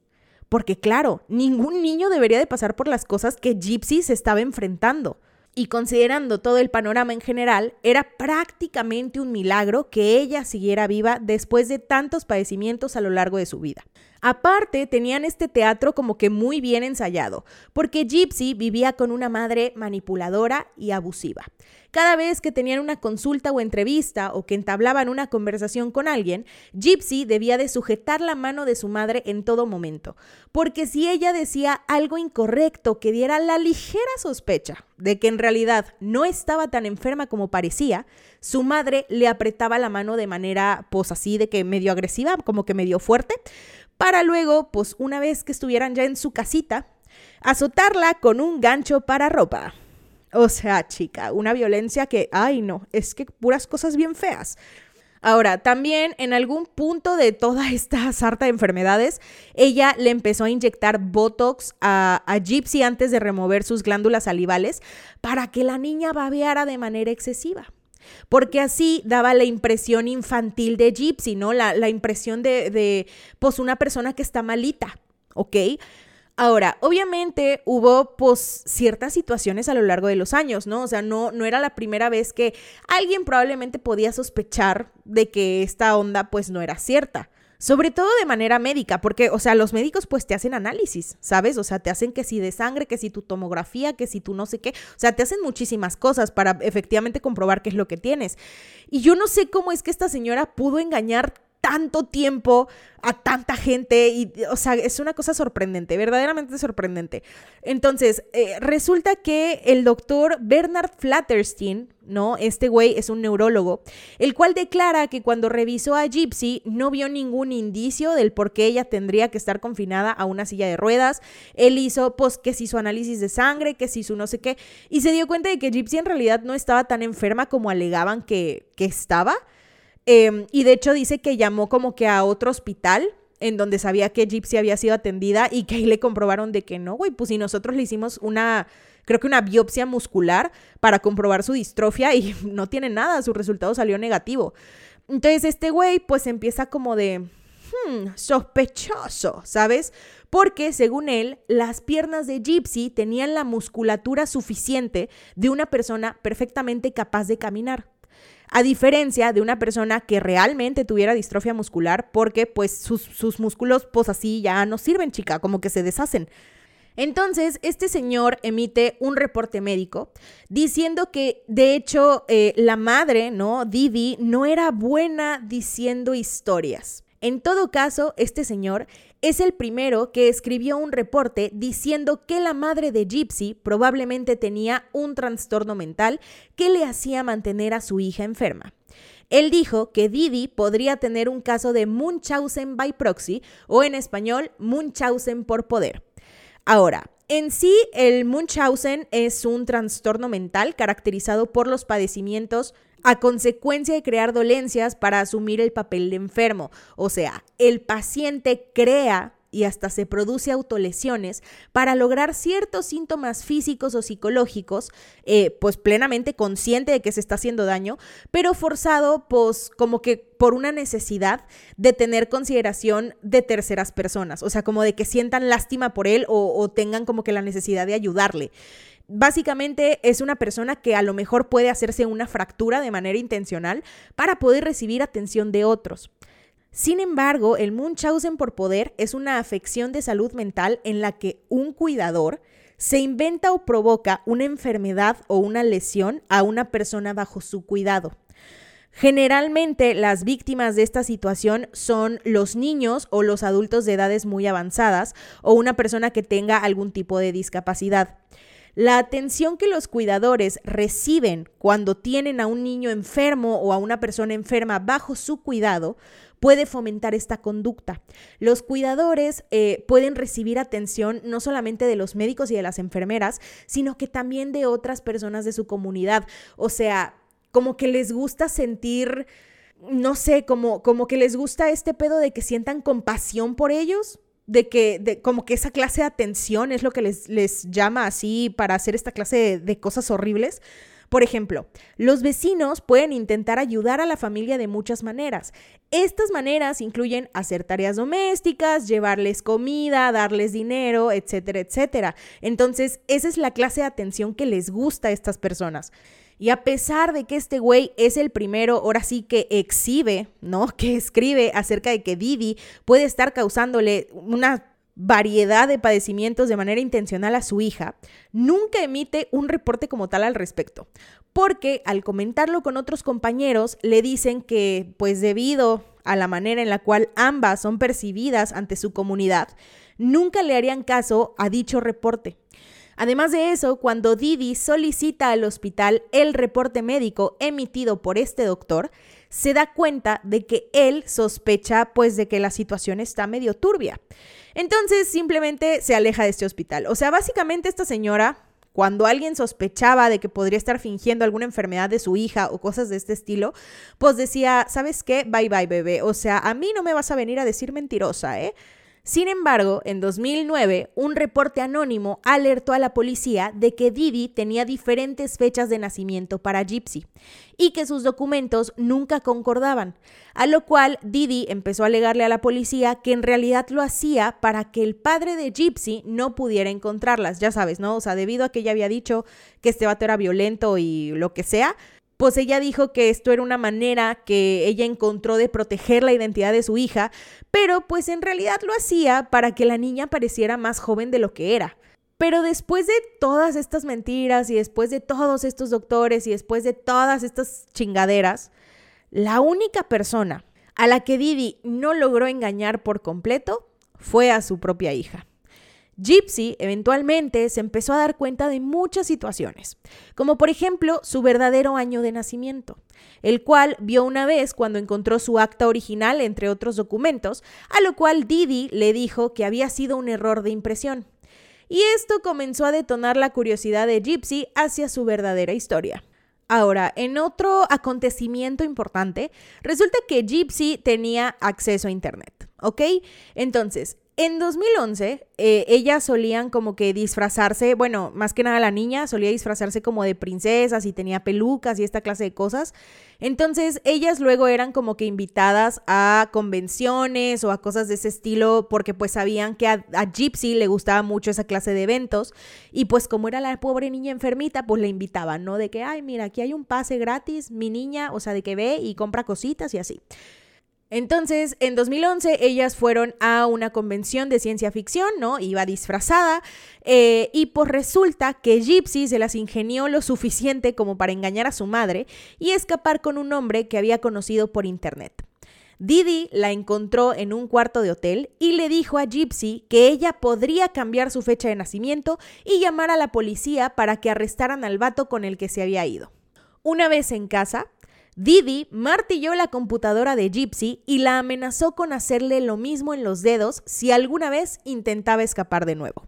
Porque claro, ningún niño debería de pasar por las cosas que Gypsy se estaba enfrentando. Y considerando todo el panorama en general, era prácticamente un milagro que ella siguiera viva después de tantos padecimientos a lo largo de su vida. Aparte, tenían este teatro como que muy bien ensayado, porque Gypsy vivía con una madre manipuladora y abusiva. Cada vez que tenían una consulta o entrevista o que entablaban una conversación con alguien, Gypsy debía de sujetar la mano de su madre en todo momento, porque si ella decía algo incorrecto que diera la ligera sospecha de que en realidad no estaba tan enferma como parecía, su madre le apretaba la mano de manera, pues así, de que medio agresiva, como que medio fuerte, para luego, pues una vez que estuvieran ya en su casita, azotarla con un gancho para ropa. O sea, chica, una violencia que, ay no, es que puras cosas bien feas. Ahora, también en algún punto de toda esta sarta de enfermedades, ella le empezó a inyectar Botox a, a, Gypsy antes de remover sus glándulas salivales para que la niña babeara de manera excesiva porque así daba la impresión infantil de Gypsy, ¿no? La, la impresión de, de, pues, una persona que está malita, ¿ok? Ahora, obviamente hubo pues ciertas situaciones a lo largo de los años, ¿no? O sea, no, no era la primera vez que alguien probablemente podía sospechar de que esta onda pues no era cierta sobre todo de manera médica, porque, o sea, los médicos pues te hacen análisis, ¿sabes? O sea, te hacen que si de sangre, que si tu tomografía, que si tú no sé qué, o sea, te hacen muchísimas cosas para efectivamente comprobar qué es lo que tienes. Y yo no sé cómo es que esta señora pudo engañar tanto tiempo a tanta gente y, o sea, es una cosa sorprendente, verdaderamente sorprendente. Entonces, eh, resulta que el doctor Bernard Flatterstein, ¿no? Este güey es un neurólogo, el cual declara que cuando revisó a Gypsy no vio ningún indicio del por qué ella tendría que estar confinada a una silla de ruedas. Él hizo, pues, que si su análisis de sangre, que si su no sé qué, y se dio cuenta de que Gypsy en realidad no estaba tan enferma como alegaban que, que estaba. Em, y de hecho dice que llamó como que a otro hospital en donde sabía que Gypsy había sido atendida y que ahí le comprobaron de que no, güey, pues si nosotros le hicimos una, creo que una biopsia muscular para comprobar su distrofia y no tiene nada, su resultado salió negativo. Entonces este güey pues empieza como de, hmm, sospechoso, ¿sabes? Porque según él, las piernas de Gypsy tenían la musculatura suficiente de una persona perfectamente capaz de caminar. A diferencia de una persona que realmente tuviera distrofia muscular, porque pues sus, sus músculos pues así ya no sirven, chica, como que se deshacen. Entonces, este señor emite un reporte médico diciendo que, de hecho, eh, la madre, ¿no? Didi, no era buena diciendo historias. En todo caso, este señor es el primero que escribió un reporte diciendo que la madre de Gypsy probablemente tenía un trastorno mental que le hacía mantener a su hija enferma. Él dijo que Didi podría tener un caso de Munchausen by proxy o en español Munchausen por poder. Ahora, en sí, el Munchausen es un trastorno mental caracterizado por los padecimientos a consecuencia de crear dolencias para asumir el papel de enfermo. O sea, el paciente crea y hasta se produce autolesiones para lograr ciertos síntomas físicos o psicológicos, eh, pues plenamente consciente de que se está haciendo daño, pero forzado pues como que por una necesidad de tener consideración de terceras personas, o sea, como de que sientan lástima por él o, o tengan como que la necesidad de ayudarle. Básicamente es una persona que a lo mejor puede hacerse una fractura de manera intencional para poder recibir atención de otros. Sin embargo, el Munchausen por poder es una afección de salud mental en la que un cuidador se inventa o provoca una enfermedad o una lesión a una persona bajo su cuidado. Generalmente las víctimas de esta situación son los niños o los adultos de edades muy avanzadas o una persona que tenga algún tipo de discapacidad. La atención que los cuidadores reciben cuando tienen a un niño enfermo o a una persona enferma bajo su cuidado puede fomentar esta conducta. Los cuidadores eh, pueden recibir atención no solamente de los médicos y de las enfermeras, sino que también de otras personas de su comunidad. O sea, como que les gusta sentir, no sé, como, como que les gusta este pedo de que sientan compasión por ellos de que, de, como que esa clase de atención es lo que les, les llama así para hacer esta clase de cosas horribles. Por ejemplo, los vecinos pueden intentar ayudar a la familia de muchas maneras. Estas maneras incluyen hacer tareas domésticas, llevarles comida, darles dinero, etcétera, etcétera. Entonces, esa es la clase de atención que les gusta a estas personas. Y a pesar de que este güey es el primero, ahora sí que exhibe, ¿no? Que escribe acerca de que Didi puede estar causándole una variedad de padecimientos de manera intencional a su hija, nunca emite un reporte como tal al respecto, porque al comentarlo con otros compañeros le dicen que, pues debido a la manera en la cual ambas son percibidas ante su comunidad, nunca le harían caso a dicho reporte. Además de eso, cuando Didi solicita al hospital el reporte médico emitido por este doctor, se da cuenta de que él sospecha pues de que la situación está medio turbia. Entonces simplemente se aleja de este hospital. O sea, básicamente esta señora, cuando alguien sospechaba de que podría estar fingiendo alguna enfermedad de su hija o cosas de este estilo, pues decía, ¿sabes qué? Bye bye bebé. O sea, a mí no me vas a venir a decir mentirosa, ¿eh? Sin embargo, en 2009, un reporte anónimo alertó a la policía de que Didi tenía diferentes fechas de nacimiento para Gypsy y que sus documentos nunca concordaban, a lo cual Didi empezó a alegarle a la policía que en realidad lo hacía para que el padre de Gypsy no pudiera encontrarlas, ya sabes, ¿no? O sea, debido a que ella había dicho que este vato era violento y lo que sea, pues ella dijo que esto era una manera que ella encontró de proteger la identidad de su hija, pero pues en realidad lo hacía para que la niña pareciera más joven de lo que era. Pero después de todas estas mentiras y después de todos estos doctores y después de todas estas chingaderas, la única persona a la que Didi no logró engañar por completo fue a su propia hija. Gypsy eventualmente se empezó a dar cuenta de muchas situaciones, como por ejemplo su verdadero año de nacimiento, el cual vio una vez cuando encontró su acta original entre otros documentos, a lo cual Didi le dijo que había sido un error de impresión. Y esto comenzó a detonar la curiosidad de Gypsy hacia su verdadera historia. Ahora, en otro acontecimiento importante, resulta que Gypsy tenía acceso a Internet, ¿ok? Entonces, en 2011, eh, ellas solían como que disfrazarse, bueno, más que nada la niña solía disfrazarse como de princesas y tenía pelucas y esta clase de cosas. Entonces, ellas luego eran como que invitadas a convenciones o a cosas de ese estilo porque pues sabían que a, a Gypsy le gustaba mucho esa clase de eventos y pues como era la pobre niña enfermita, pues le invitaban, ¿no? De que, ay, mira, aquí hay un pase gratis, mi niña, o sea, de que ve y compra cositas y así. Entonces, en 2011 ellas fueron a una convención de ciencia ficción, ¿no? Iba disfrazada eh, y pues resulta que Gypsy se las ingenió lo suficiente como para engañar a su madre y escapar con un hombre que había conocido por internet. Didi la encontró en un cuarto de hotel y le dijo a Gypsy que ella podría cambiar su fecha de nacimiento y llamar a la policía para que arrestaran al vato con el que se había ido. Una vez en casa, Didi martilló la computadora de Gypsy y la amenazó con hacerle lo mismo en los dedos si alguna vez intentaba escapar de nuevo.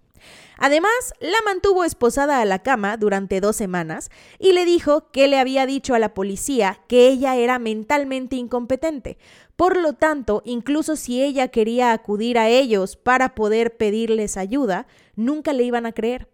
Además, la mantuvo esposada a la cama durante dos semanas y le dijo que le había dicho a la policía que ella era mentalmente incompetente. Por lo tanto, incluso si ella quería acudir a ellos para poder pedirles ayuda, nunca le iban a creer.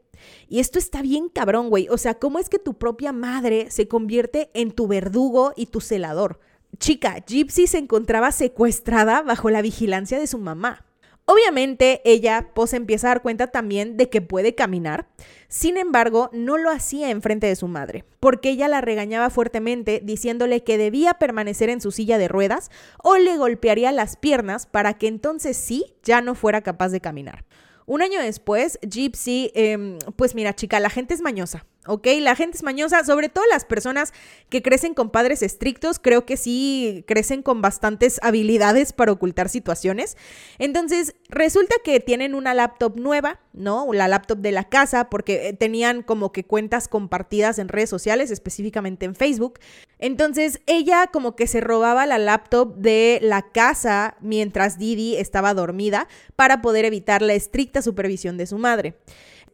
Y esto está bien cabrón, güey. O sea, ¿cómo es que tu propia madre se convierte en tu verdugo y tu celador? Chica, Gypsy se encontraba secuestrada bajo la vigilancia de su mamá. Obviamente ella pues empieza a dar cuenta también de que puede caminar, sin embargo no lo hacía enfrente de su madre, porque ella la regañaba fuertemente diciéndole que debía permanecer en su silla de ruedas o le golpearía las piernas para que entonces sí ya no fuera capaz de caminar. Un año después, Gypsy, em, pues mira, chica, la gente es mañosa. ¿Ok? La gente es mañosa, sobre todo las personas que crecen con padres estrictos, creo que sí crecen con bastantes habilidades para ocultar situaciones. Entonces, resulta que tienen una laptop nueva, ¿no? La laptop de la casa, porque eh, tenían como que cuentas compartidas en redes sociales, específicamente en Facebook. Entonces, ella como que se robaba la laptop de la casa mientras Didi estaba dormida para poder evitar la estricta supervisión de su madre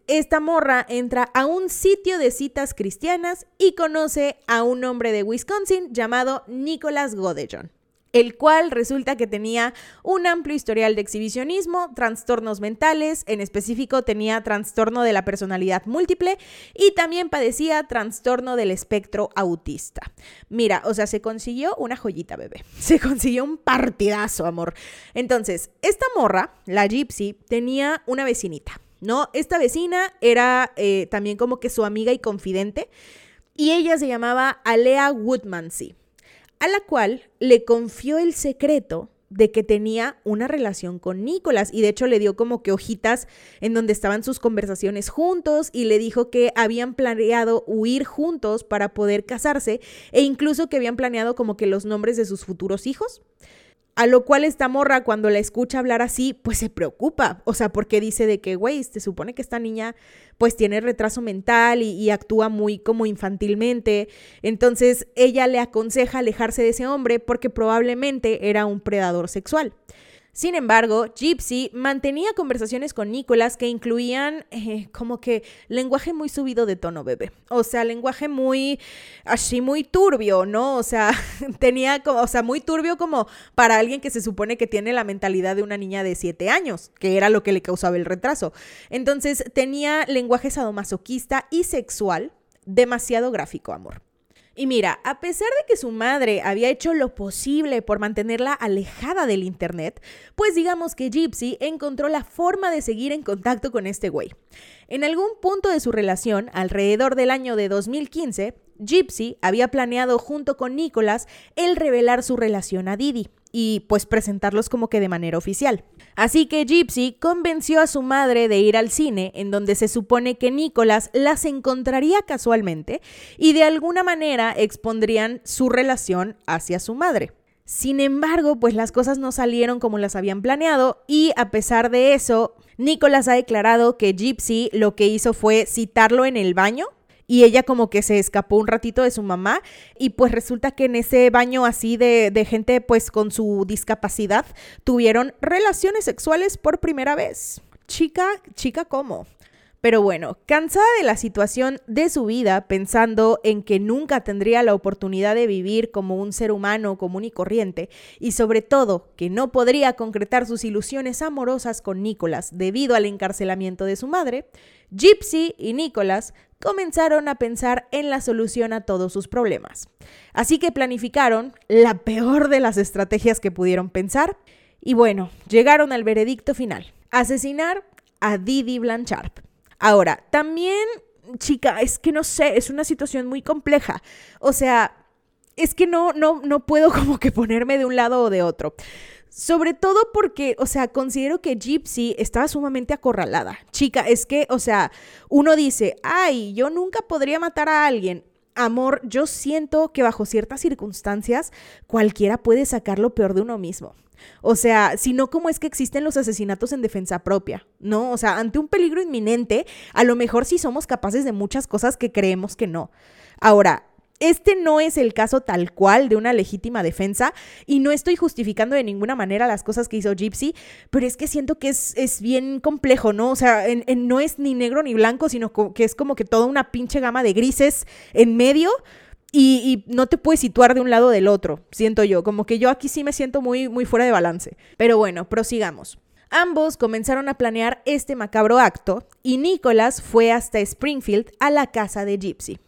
esta morra entra a un sitio de citas cristianas y conoce a un hombre de Wisconsin llamado Nicholas Godejon el cual resulta que tenía un amplio historial de exhibicionismo, trastornos mentales, en específico tenía trastorno de la personalidad múltiple y también padecía trastorno del espectro autista. Mira, o sea, se consiguió una joyita, bebé. Se consiguió un partidazo, amor. Entonces, esta morra, la Gypsy, tenía una vecinita ¿no? Esta vecina era eh, también como que su amiga y confidente y ella se llamaba Alea Woodmansey, a la cual le confió el secreto de que tenía una relación con Nicolás y de hecho le dio como que hojitas en donde estaban sus conversaciones juntos y le dijo que habían planeado huir juntos para poder casarse e incluso que habían planeado como que los nombres de sus futuros hijos. A lo cual esta morra cuando la escucha hablar así, pues se preocupa. O sea, porque dice de que, güey, se supone que esta niña pues tiene retraso mental y, y, actúa muy como infantilmente. Entonces ella le aconseja alejarse de ese hombre porque probablemente era un predador sexual. Sin embargo, Gypsy mantenía conversaciones con Nicolás que incluían eh, como que lenguaje muy subido de tono, bebé. O sea, lenguaje muy, así, muy turbio, ¿no? O sea, tenía como, o sea, muy turbio como para alguien que se supone que tiene la mentalidad de una niña de 7 años, que era lo que le causaba el retraso. Entonces, tenía lenguaje sadomasoquista y sexual demasiado gráfico, amor. Y mira, a pesar de que su madre había hecho lo posible por mantenerla alejada del Internet, pues digamos que Gypsy encontró la forma de seguir en contacto con este güey. En algún punto de su relación, alrededor del año de 2015, Gypsy había planeado junto con Nicholas el revelar su relación a Didi y pues presentarlos como que de manera oficial. Así que Gypsy convenció a su madre de ir al cine, en donde se supone que Nicholas las encontraría casualmente y de alguna manera expondrían su relación hacia su madre. Sin embargo, pues las cosas no salieron como las habían planeado y a pesar de eso, Nicholas ha declarado que Gypsy lo que hizo fue citarlo en el baño y ella como que se escapó un ratito de su mamá y pues resulta que en ese baño así de, gente pues con su discapacidad tuvieron relaciones sexuales por primera vez. Chica, chica, ¿cómo? Pero bueno, cansada de la situación de su vida, pensando en que nunca tendría la oportunidad de vivir como un ser humano común y corriente, y sobre todo que no podría concretar sus ilusiones amorosas con Nicholas debido al encarcelamiento de su madre, Gypsy y Nicholas comenzaron a pensar en la solución a todos sus problemas. Así que planificaron la peor de las estrategias que pudieron pensar, y bueno, llegaron al veredicto final, asesinar a Didi Blanchard. Ahora, también, chica, es que no sé, es una situación muy compleja. O sea, es que no, no, no puedo como que ponerme de un lado o de otro. Sobre todo porque, o sea, considero que Gypsy estaba sumamente acorralada. Chica, es que, o sea, uno dice, ay, yo nunca podría matar a alguien. Amor, yo siento que bajo ciertas circunstancias cualquiera puede sacar lo peor de uno mismo. O sea, si no, ¿cómo es que existen los asesinatos en defensa propia? ¿No? O sea, ante un peligro inminente, a lo mejor sí somos capaces de muchas cosas que creemos que no. Ahora, este no es el caso tal cual de una legítima defensa y no estoy justificando de ninguna manera las cosas que hizo Gypsy, pero es que siento que es, es bien complejo, ¿no? O sea, no es ni negro ni blanco, sino que es como que toda una pinche gama de grises en medio y, no te puedes situar de un lado del otro, siento yo, como que yo aquí sí me siento muy, muy fuera de balance. Pero bueno, prosigamos. Ambos comenzaron a planear este macabro acto y Nicholas fue hasta Springfield a la casa de Gypsy.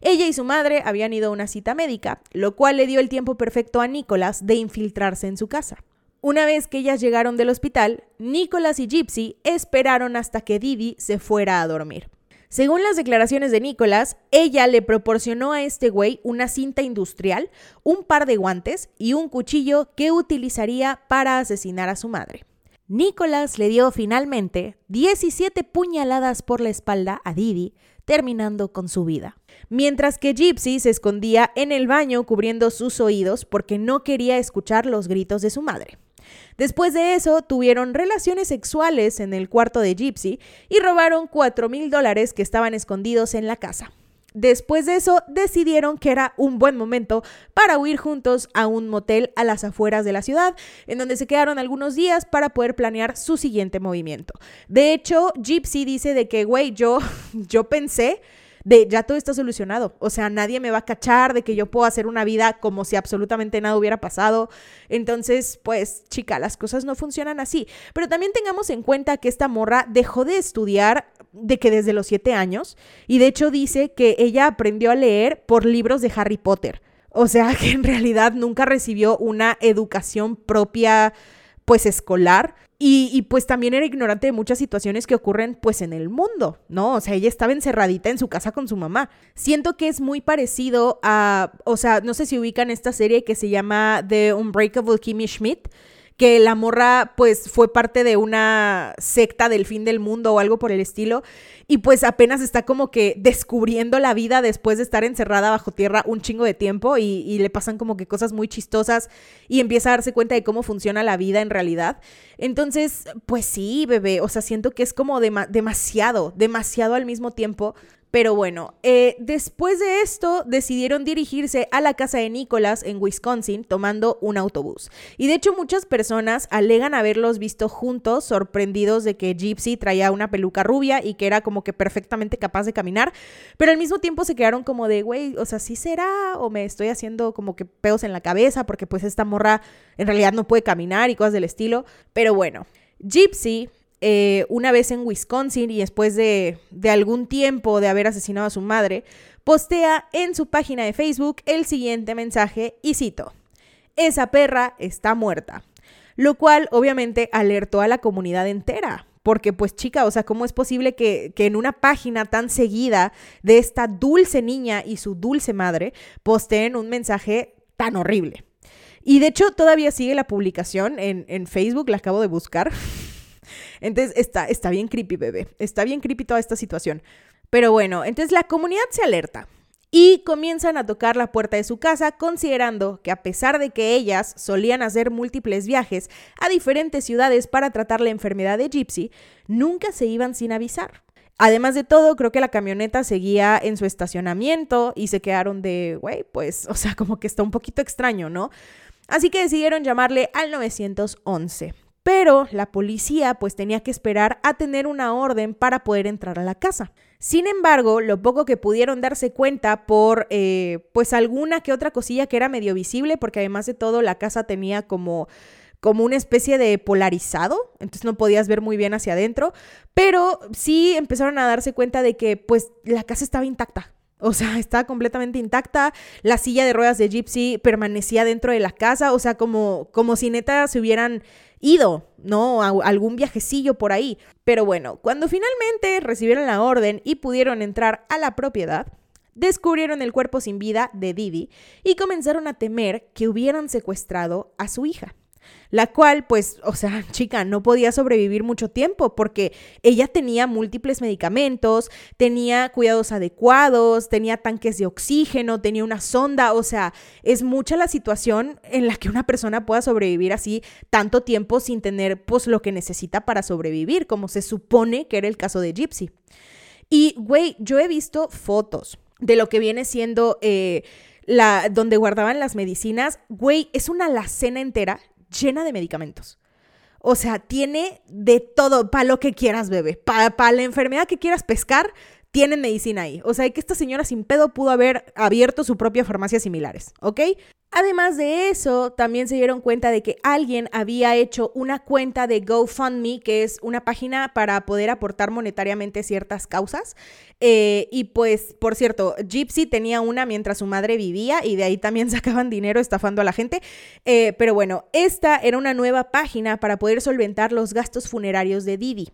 Ella y su madre habían ido a una cita médica, lo cual le dio el tiempo perfecto a Nicholas de infiltrarse en su casa. Una vez que ellas llegaron del hospital, Nicholas y Gypsy esperaron hasta que Didi se fuera a dormir. Según las declaraciones de Nicolás, ella le proporcionó a este güey una cinta industrial, un par de guantes y un cuchillo que utilizaría para asesinar a su madre. Nicolás le dio finalmente 17 puñaladas por la espalda a Didi, terminando con su vida. Mientras que Gypsy se escondía en el baño cubriendo sus oídos porque no quería escuchar los gritos de su madre. Después de eso, tuvieron relaciones sexuales en el cuarto de Gypsy y robaron 4 mil dólares que estaban escondidos en la casa. Después de eso, decidieron que era un buen momento para huir juntos a un motel a las afueras de la ciudad, en donde se quedaron algunos días para poder planear su siguiente movimiento. De hecho, Gypsy dice de que, güey, yo, yo pensé de ya todo está solucionado. O sea, nadie me va a cachar de que yo puedo hacer una vida como si absolutamente nada hubiera pasado. Entonces, pues, chica, las cosas no funcionan así. Pero también tengamos en cuenta que esta morra dejó de estudiar de que desde los siete años y de hecho dice que ella aprendió a leer por libros de Harry Potter. O sea, que en realidad nunca recibió una educación propia, pues escolar y, pues también era ignorante de muchas situaciones que ocurren pues en el mundo, ¿no? O sea, ella estaba encerradita en su casa con su mamá. Siento que es muy parecido a, o sea, no sé si ubican esta serie que se llama The Unbreakable Kimmy Schmidt que la morra pues fue parte de una secta del fin del mundo o algo por el estilo y pues apenas está como que descubriendo la vida después de estar encerrada bajo tierra un chingo de tiempo y, le pasan como que cosas muy chistosas y empieza a darse cuenta de cómo funciona la vida en realidad. Entonces, pues sí, bebé, o sea, siento que es como demasiado, demasiado al mismo tiempo pero bueno, eh, después de esto decidieron dirigirse a la casa de Nicholas en Wisconsin tomando un autobús. Y de hecho muchas personas alegan haberlos visto juntos, sorprendidos de que Gypsy traía una peluca rubia y que era como que perfectamente capaz de caminar, pero al mismo tiempo se quedaron como de, güey, o sea, ¿sí será? O me estoy haciendo como que peos en la cabeza porque pues esta morra en realidad no puede caminar y cosas del estilo. Pero bueno, Gypsy eh, una vez en Wisconsin y después de, de algún tiempo de haber asesinado a su madre, postea en su página de Facebook el siguiente mensaje y cito, esa perra está muerta, lo cual obviamente alertó a la comunidad entera. Porque pues chica, o sea, ¿cómo es posible que, que, en una página tan seguida de esta dulce niña y su dulce madre posteen un mensaje tan horrible? Y de hecho todavía sigue la publicación en, en Facebook, la acabo de buscar. Entonces está, está bien creepy, bebé. Está bien creepy toda esta situación. Pero bueno, entonces la comunidad se alerta y comienzan a tocar la puerta de su casa considerando que a pesar de que ellas solían hacer múltiples viajes a diferentes ciudades para tratar la enfermedad de Gypsy, nunca se iban sin avisar. Además de todo, creo que la camioneta seguía en su estacionamiento y se quedaron de, güey, pues, o sea, como que está un poquito extraño, ¿no? Así que decidieron llamarle al 911. Pero la policía pues tenía que esperar a tener una orden para poder entrar a la casa. Sin embargo, lo poco que pudieron darse cuenta por eh, pues alguna que otra cosilla que era medio visible, porque además de todo la casa tenía como como una especie de polarizado, entonces no podías ver muy bien hacia adentro, pero sí empezaron a darse cuenta de que pues la casa estaba intacta, o sea, estaba completamente intacta. La silla de ruedas de Gypsy permanecía dentro de la casa. O sea, como, como si neta se hubieran ido, ¿no? Algún viajecillo por ahí. Pero bueno, cuando finalmente recibieron la orden y pudieron entrar a la propiedad, descubrieron el cuerpo sin vida de Didi y comenzaron a temer que hubieran secuestrado a su hija la cual, pues, o sea, chica, no podía sobrevivir mucho tiempo porque ella tenía múltiples medicamentos, tenía cuidados adecuados, tenía tanques de oxígeno, tenía una sonda, o sea, es mucha la situación en la que una persona pueda sobrevivir así tanto tiempo sin tener, pues, lo que necesita para sobrevivir, como se supone que era el caso de Gypsy. Y, güey, yo he visto fotos de lo que viene siendo... Eh, la, donde guardaban las medicinas, güey, es una alacena entera llena de medicamentos. O sea, tiene de todo, para lo que quieras, bebé. Para la enfermedad que quieras pescar, tienen medicina ahí. O sea, que esta señora sin pedo pudo haber abierto su propia farmacia similares, ¿ok? Además de eso, también se dieron cuenta de que alguien había hecho una cuenta de GoFundMe, que es una página para poder aportar monetariamente ciertas causas. Eh, y pues, por cierto, Gypsy tenía una mientras su madre vivía y de ahí también sacaban dinero estafando a la gente. Eh, pero bueno, esta era una nueva página para poder solventar los gastos funerarios de Didi.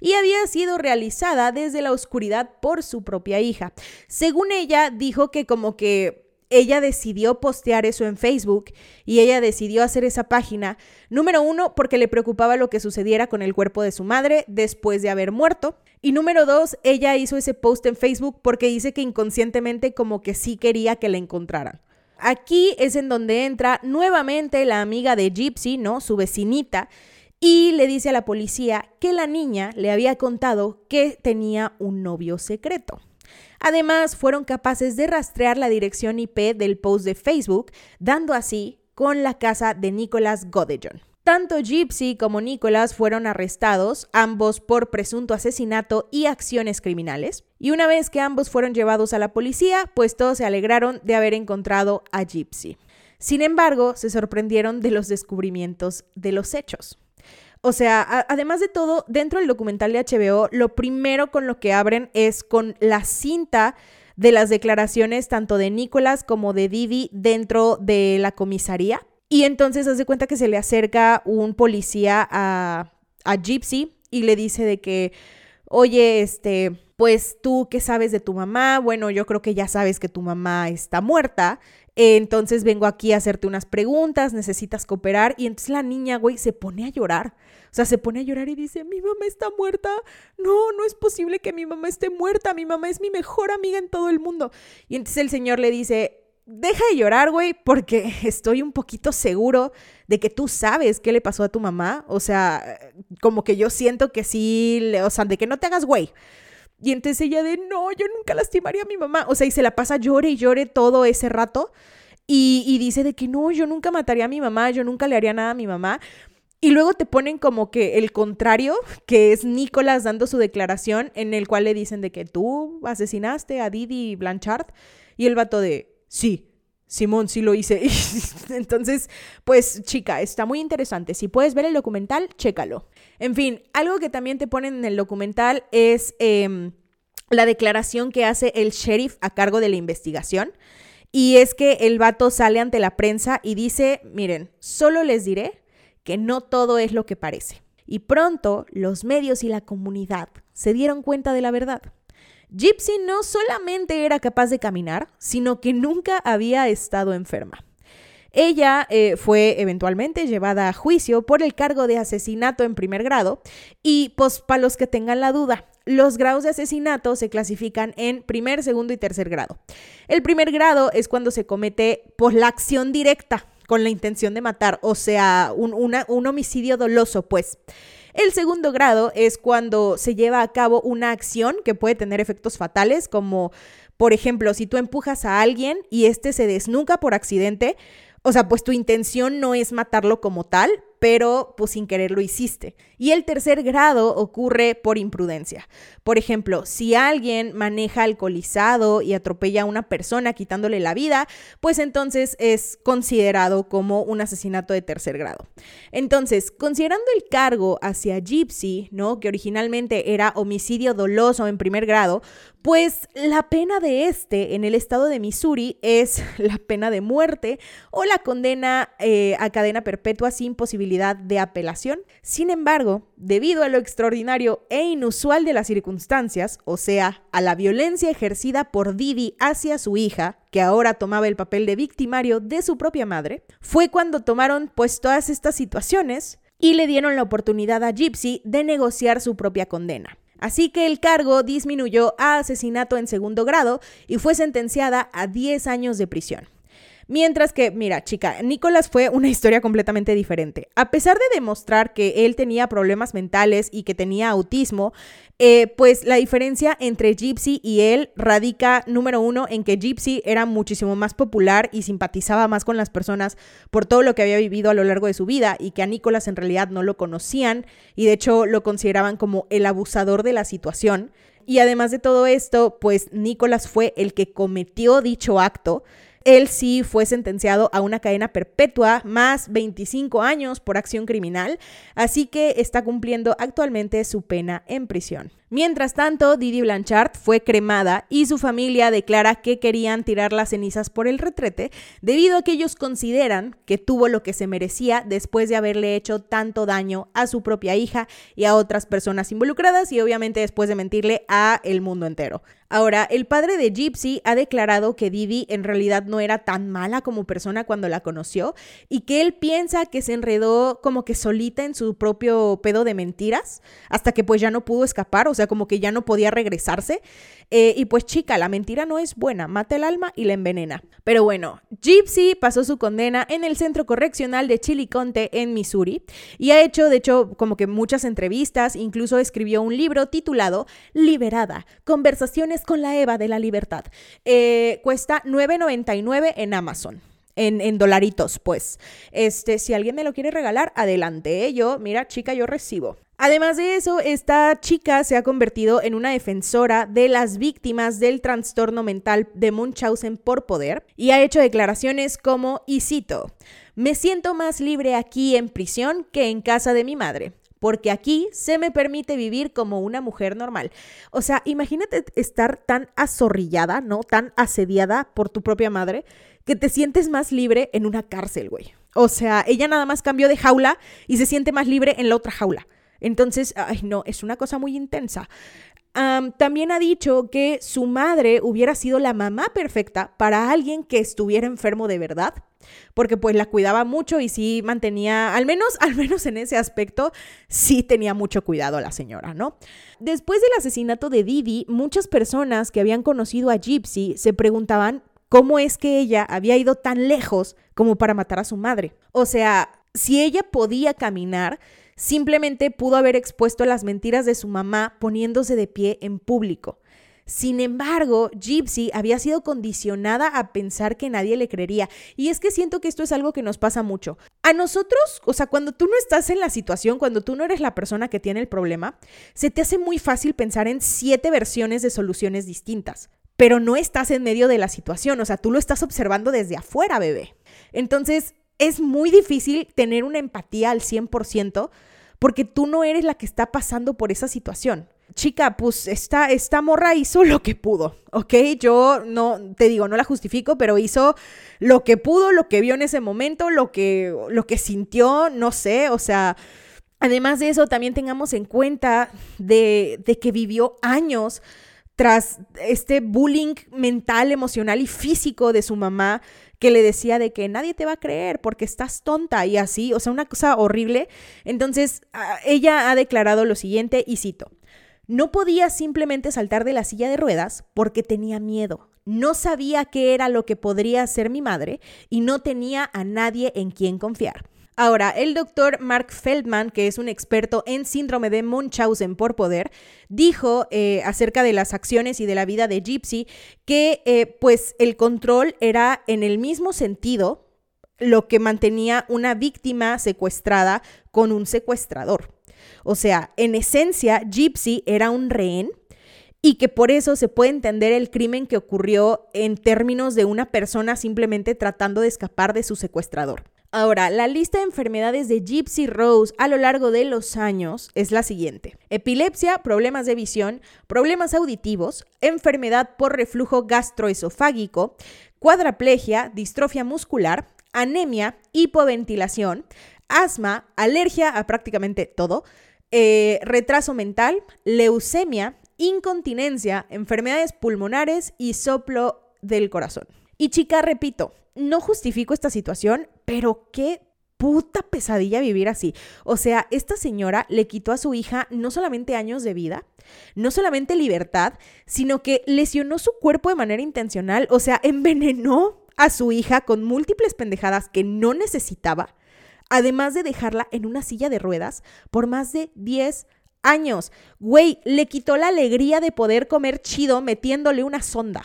Y había sido realizada desde la oscuridad por su propia hija. Según ella, dijo que como que ella decidió postear eso en Facebook y ella decidió hacer esa página, número uno, porque le preocupaba lo que sucediera con el cuerpo de su madre después de haber muerto. Y número dos, ella hizo ese post en Facebook porque dice que inconscientemente como que sí quería que la encontraran. Aquí es en donde entra nuevamente la amiga de Gypsy, ¿no? Su vecinita, y le dice a la policía que la niña le había contado que tenía un novio secreto. Además, fueron capaces de rastrear la dirección IP del post de Facebook, dando así con la casa de Nicholas Godejon. Tanto Gypsy como Nicholas fueron arrestados, ambos por presunto asesinato y acciones criminales. Y una vez que ambos fueron llevados a la policía, pues todos se alegraron de haber encontrado a Gypsy. Sin embargo, se sorprendieron de los descubrimientos de los hechos. O sea, además de todo, dentro del documental de HBO, lo primero con lo que abren es con la cinta de las declaraciones tanto de Nicolás como de Didi dentro de la comisaría. Y entonces hace cuenta que se le acerca un policía a, a Gypsy y le dice de que, oye, este, pues tú qué sabes de tu mamá, bueno, yo creo que ya sabes que tu mamá está muerta, entonces vengo aquí a hacerte unas preguntas, necesitas cooperar. Y entonces la niña, güey, se pone a llorar. O sea, se pone a llorar y dice, mi mamá está muerta. No, no es posible que mi mamá esté muerta. Mi mamá es mi mejor amiga en todo el mundo. Y entonces el señor le dice, deja de llorar, güey, porque estoy un poquito seguro de que tú sabes qué le pasó a tu mamá. O sea, como que yo siento que sí, o sea, de que no te hagas güey. Y entonces ella de, no, yo nunca lastimaría a mi mamá. O sea, y se la pasa llore y llore todo ese rato. Y, y dice de que no, yo nunca mataría a mi mamá, yo nunca le haría nada a mi mamá. Y luego te ponen como que el contrario, que es Nicolás dando su declaración en el cual le dicen de que tú asesinaste a Didi Blanchard. Y el vato de, sí, Simón, sí lo hice. Entonces, pues chica, está muy interesante. Si puedes ver el documental, chécalo. En fin, algo que también te ponen en el documental es em, la declaración que hace el sheriff a cargo de la investigación. Y es que el vato sale ante la prensa y dice, miren, solo les diré que no todo es lo que parece. Y pronto los medios y la comunidad se dieron cuenta de la verdad. Gypsy no solamente era capaz de caminar, sino que nunca había estado enferma. Ella eh, fue eventualmente llevada a juicio por el cargo de asesinato en primer grado y, pues, para los que tengan la duda, los grados de asesinato se clasifican en primer, segundo y tercer grado. El primer grado es cuando se comete por la acción directa con la intención de matar, o sea, un, un homicidio doloso, pues. El segundo grado es cuando se lleva a cabo una acción que puede tener efectos fatales, como por ejemplo, si tú empujas a alguien y este se desnuca por accidente, o sea, pues tu intención no es matarlo como tal, pero pues sin querer lo hiciste. Y el tercer grado ocurre por imprudencia. Por ejemplo, si alguien maneja alcoholizado y atropella a una persona quitándole la vida, pues entonces es considerado como un asesinato de tercer grado. Entonces, considerando el cargo hacia Gypsy, ¿no? Que originalmente era homicidio doloso en primer grado, pues la pena de este en el estado de Missouri es la pena de muerte o la condena eh, a cadena perpetua sin posibilidad de apelación. Sin embargo, debido a lo extraordinario e inusual de las circunstancias, o sea, a la violencia ejercida por Didi hacia su hija, que ahora tomaba el papel de victimario de su propia madre, fue cuando tomaron pues todas estas situaciones y le dieron la oportunidad a Gypsy de negociar su propia condena. Así que el cargo disminuyó a asesinato en segundo grado y fue sentenciada a 10 años de prisión. Mientras que, mira, chica, Nicolás fue una historia completamente diferente. A pesar de demostrar que él tenía problemas mentales y que tenía autismo, eh, pues la diferencia entre Gypsy y él radica, número uno, en que Gypsy era muchísimo más popular y simpatizaba más con las personas por todo lo que había vivido a lo largo de su vida y que a Nicolás en realidad no lo conocían y de hecho lo consideraban como el abusador de la situación. Y además de todo esto, pues Nicolás fue el que cometió dicho acto él sí fue sentenciado a una cadena perpetua más 25 años por acción criminal, así que está cumpliendo actualmente su pena en prisión. Mientras tanto, Didi Blanchard fue cremada y su familia declara que querían tirar las cenizas por el retrete debido a que ellos consideran que tuvo lo que se merecía después de haberle hecho tanto daño a su propia hija y a otras personas involucradas y obviamente después de mentirle a el mundo entero. Ahora, el padre de Gypsy ha declarado que Didi en realidad no era tan mala como persona cuando la conoció y que él piensa que se enredó como que solita en su propio pedo de mentiras hasta que pues ya no pudo escapar sea, como que ya no podía regresarse. Eh, y pues chica, la mentira no es buena, mata el alma y la envenena. Pero bueno, Gypsy pasó su condena en el Centro Correccional de Chiliconte en Missouri y ha hecho, de hecho, como que muchas entrevistas, incluso escribió un libro titulado Liberada, Conversaciones con la Eva de la Libertad. Eh, cuesta 9.99 en Amazon en, dolaritos, pues. Este, si alguien me lo quiere regalar, adelante. ¿eh? Yo, mira, chica, yo recibo. Además de eso, esta chica se ha convertido en una defensora de las víctimas del trastorno mental de Munchausen por poder y ha hecho declaraciones como, y cito, me siento más libre aquí en prisión que en casa de mi madre porque aquí se me permite vivir como una mujer normal. O sea, imagínate estar tan azorrillada, ¿no? Tan asediada por tu propia madre, que te sientes más libre en una cárcel, güey. O sea, ella nada más cambió de jaula y se siente más libre en la otra jaula. Entonces, ay, no, es una cosa muy intensa. también ha dicho que su madre hubiera sido la mamá perfecta para alguien que estuviera enfermo de verdad, porque pues la cuidaba mucho y sí mantenía, al menos, al menos en ese aspecto, sí tenía mucho cuidado la señora, ¿no? Después del asesinato de Didi, muchas personas que habían conocido a Gypsy se preguntaban cómo es que ella había ido tan lejos como para matar a su madre. O sea, si ella podía caminar, Simplemente pudo haber expuesto las mentiras de su mamá poniéndose de pie en público. Sin embargo, Gypsy había sido condicionada a pensar que nadie le creería. Y es que siento que esto es algo que nos pasa mucho. A nosotros, o sea, cuando tú no estás en la situación, cuando tú no eres la persona que tiene el problema, se te hace muy fácil pensar en siete versiones de soluciones distintas. Pero no estás en medio de la situación, o sea, tú lo estás observando desde afuera, bebé. Entonces, es muy difícil tener una empatía al 100% porque tú no eres la que está pasando por esa situación. Chica, pues esta, esta morra hizo lo que pudo, ¿ok? Yo no, te digo, no la justifico, pero hizo lo que pudo, lo que vio en ese momento, lo que, lo que sintió, no sé, o sea, además de eso, también tengamos en cuenta de, de que vivió años tras este bullying mental, emocional y físico de su mamá, que le decía de que nadie te va a creer porque estás tonta y así, o sea, una cosa horrible. Entonces, ella ha declarado lo siguiente y cito, no podía simplemente saltar de la silla de ruedas porque tenía miedo. No sabía qué era lo que podría hacer mi madre y no tenía a nadie en quien confiar. Ahora, el doctor Mark Feldman, que es un experto en síndrome de Munchausen por poder, dijo eh, acerca de las acciones y de la vida de Gypsy que eh, pues el control era en el mismo sentido lo que mantenía una víctima secuestrada con un secuestrador. O sea, en esencia, Gypsy era un rehén y que por eso se puede entender el crimen que ocurrió en términos de una persona simplemente tratando de escapar de su secuestrador. Ahora, la lista de enfermedades de Gypsy Rose a lo largo de los años es la siguiente. Epilepsia, problemas de visión, problemas auditivos, enfermedad por reflujo gastroesofágico, cuadraplegia, distrofia muscular, anemia, hipoventilación, asma, alergia a prácticamente todo, eh, retraso mental, leucemia, incontinencia, enfermedades pulmonares y soplo del corazón. Y chica, repito, no justifico esta situación, pero qué puta pesadilla vivir así. O sea, esta señora le quitó a su hija no solamente años de vida, no solamente libertad, sino que lesionó su cuerpo de manera intencional, o sea, envenenó a su hija con múltiples pendejadas que no necesitaba, además de dejarla en una silla de ruedas por más de 10 años. Güey, le quitó la alegría de poder comer chido metiéndole una sonda.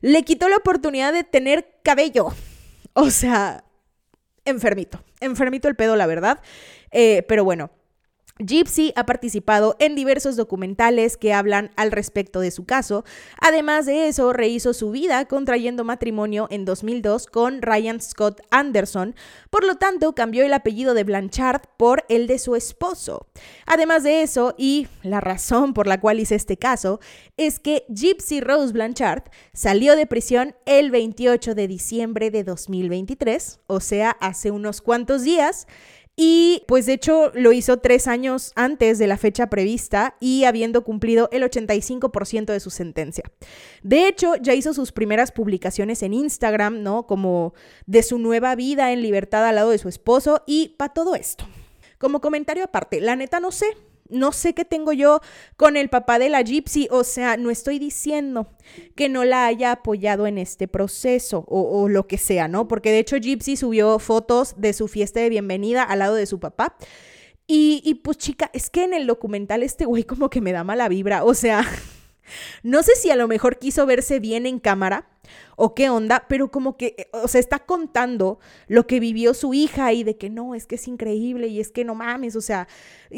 Le quitó la oportunidad de tener cabello. O sea, enfermito. Enfermito el pedo, la verdad. Eh, pero bueno, Gypsy ha participado en diversos documentales que hablan al respecto de su caso. Además de eso, rehizo su vida contrayendo matrimonio en 2002 con Ryan Scott Anderson, por lo tanto cambió el apellido de Blanchard por el de su esposo. Además de eso, y la razón por la cual hice este caso, es que Gypsy Rose Blanchard salió de prisión el 28 de diciembre de 2023, o sea, hace unos cuantos días, y pues de hecho lo hizo tres años antes de la fecha prevista y habiendo cumplido el 85% de su sentencia. De hecho, ya hizo sus primeras publicaciones en Instagram, ¿no? Como de su nueva vida en libertad al lado de su esposo y para todo esto. Como comentario aparte, la neta no sé, no sé qué tengo yo con el papá de la Gypsy, o sea, no estoy diciendo que no la haya apoyado en este proceso o, lo que sea, ¿no? Porque de hecho Gypsy subió fotos de su fiesta de bienvenida al lado de su papá. Y, y pues chica, es que en el documental este güey como que me da mala vibra, o sea, no sé si a lo mejor quiso verse bien en cámara o qué onda, pero como que, eh, o sea, está contando lo que vivió su hija y de que no, es que es increíble y es que no mames, o sea,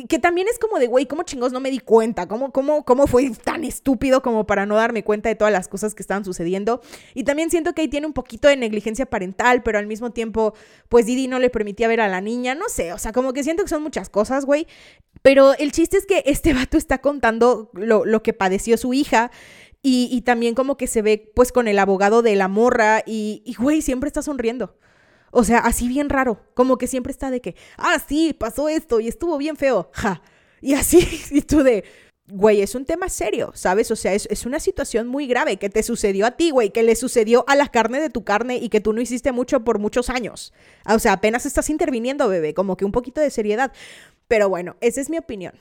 que también es como de, güey, ¿cómo chingos no me di cuenta? ¿Cómo, cómo, ¿Cómo fue tan estúpido como para no darme cuenta de todas las cosas que estaban sucediendo? Y también siento que ahí tiene un poquito de negligencia parental, pero al mismo tiempo, pues Didi no le permitía ver a la niña, no sé, o sea, como que siento que son muchas cosas, güey. Pero el chiste es que este vato está contando lo, lo que padeció su hija y, también como que se ve pues con el abogado de la morra y, güey, siempre está sonriendo. O sea, así bien raro, como que siempre está de que, ah, sí, pasó esto y estuvo bien feo, ja. Y así, y tú de, güey, es un tema serio, ¿sabes? O sea, es, es, una situación muy grave que te sucedió a ti, güey, que le sucedió a la carne de tu carne y que tú no hiciste mucho por muchos años. O sea, apenas estás interviniendo, bebé, como que un poquito de seriedad. Pero bueno, esa es mi opinión.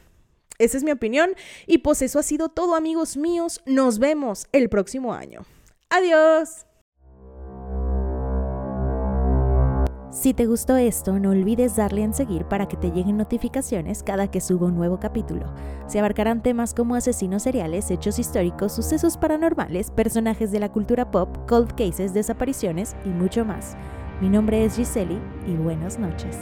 Esa es mi opinión y pues eso ha sido todo amigos míos. Nos vemos el próximo año. Adiós. Si te gustó esto, no olvides darle en seguir para que te lleguen notificaciones cada que suba un nuevo capítulo. Se abarcarán temas como asesinos seriales, hechos históricos, sucesos paranormales, personajes de la cultura pop, cold cases, desapariciones y mucho más. Mi nombre es Giseli y buenas noches.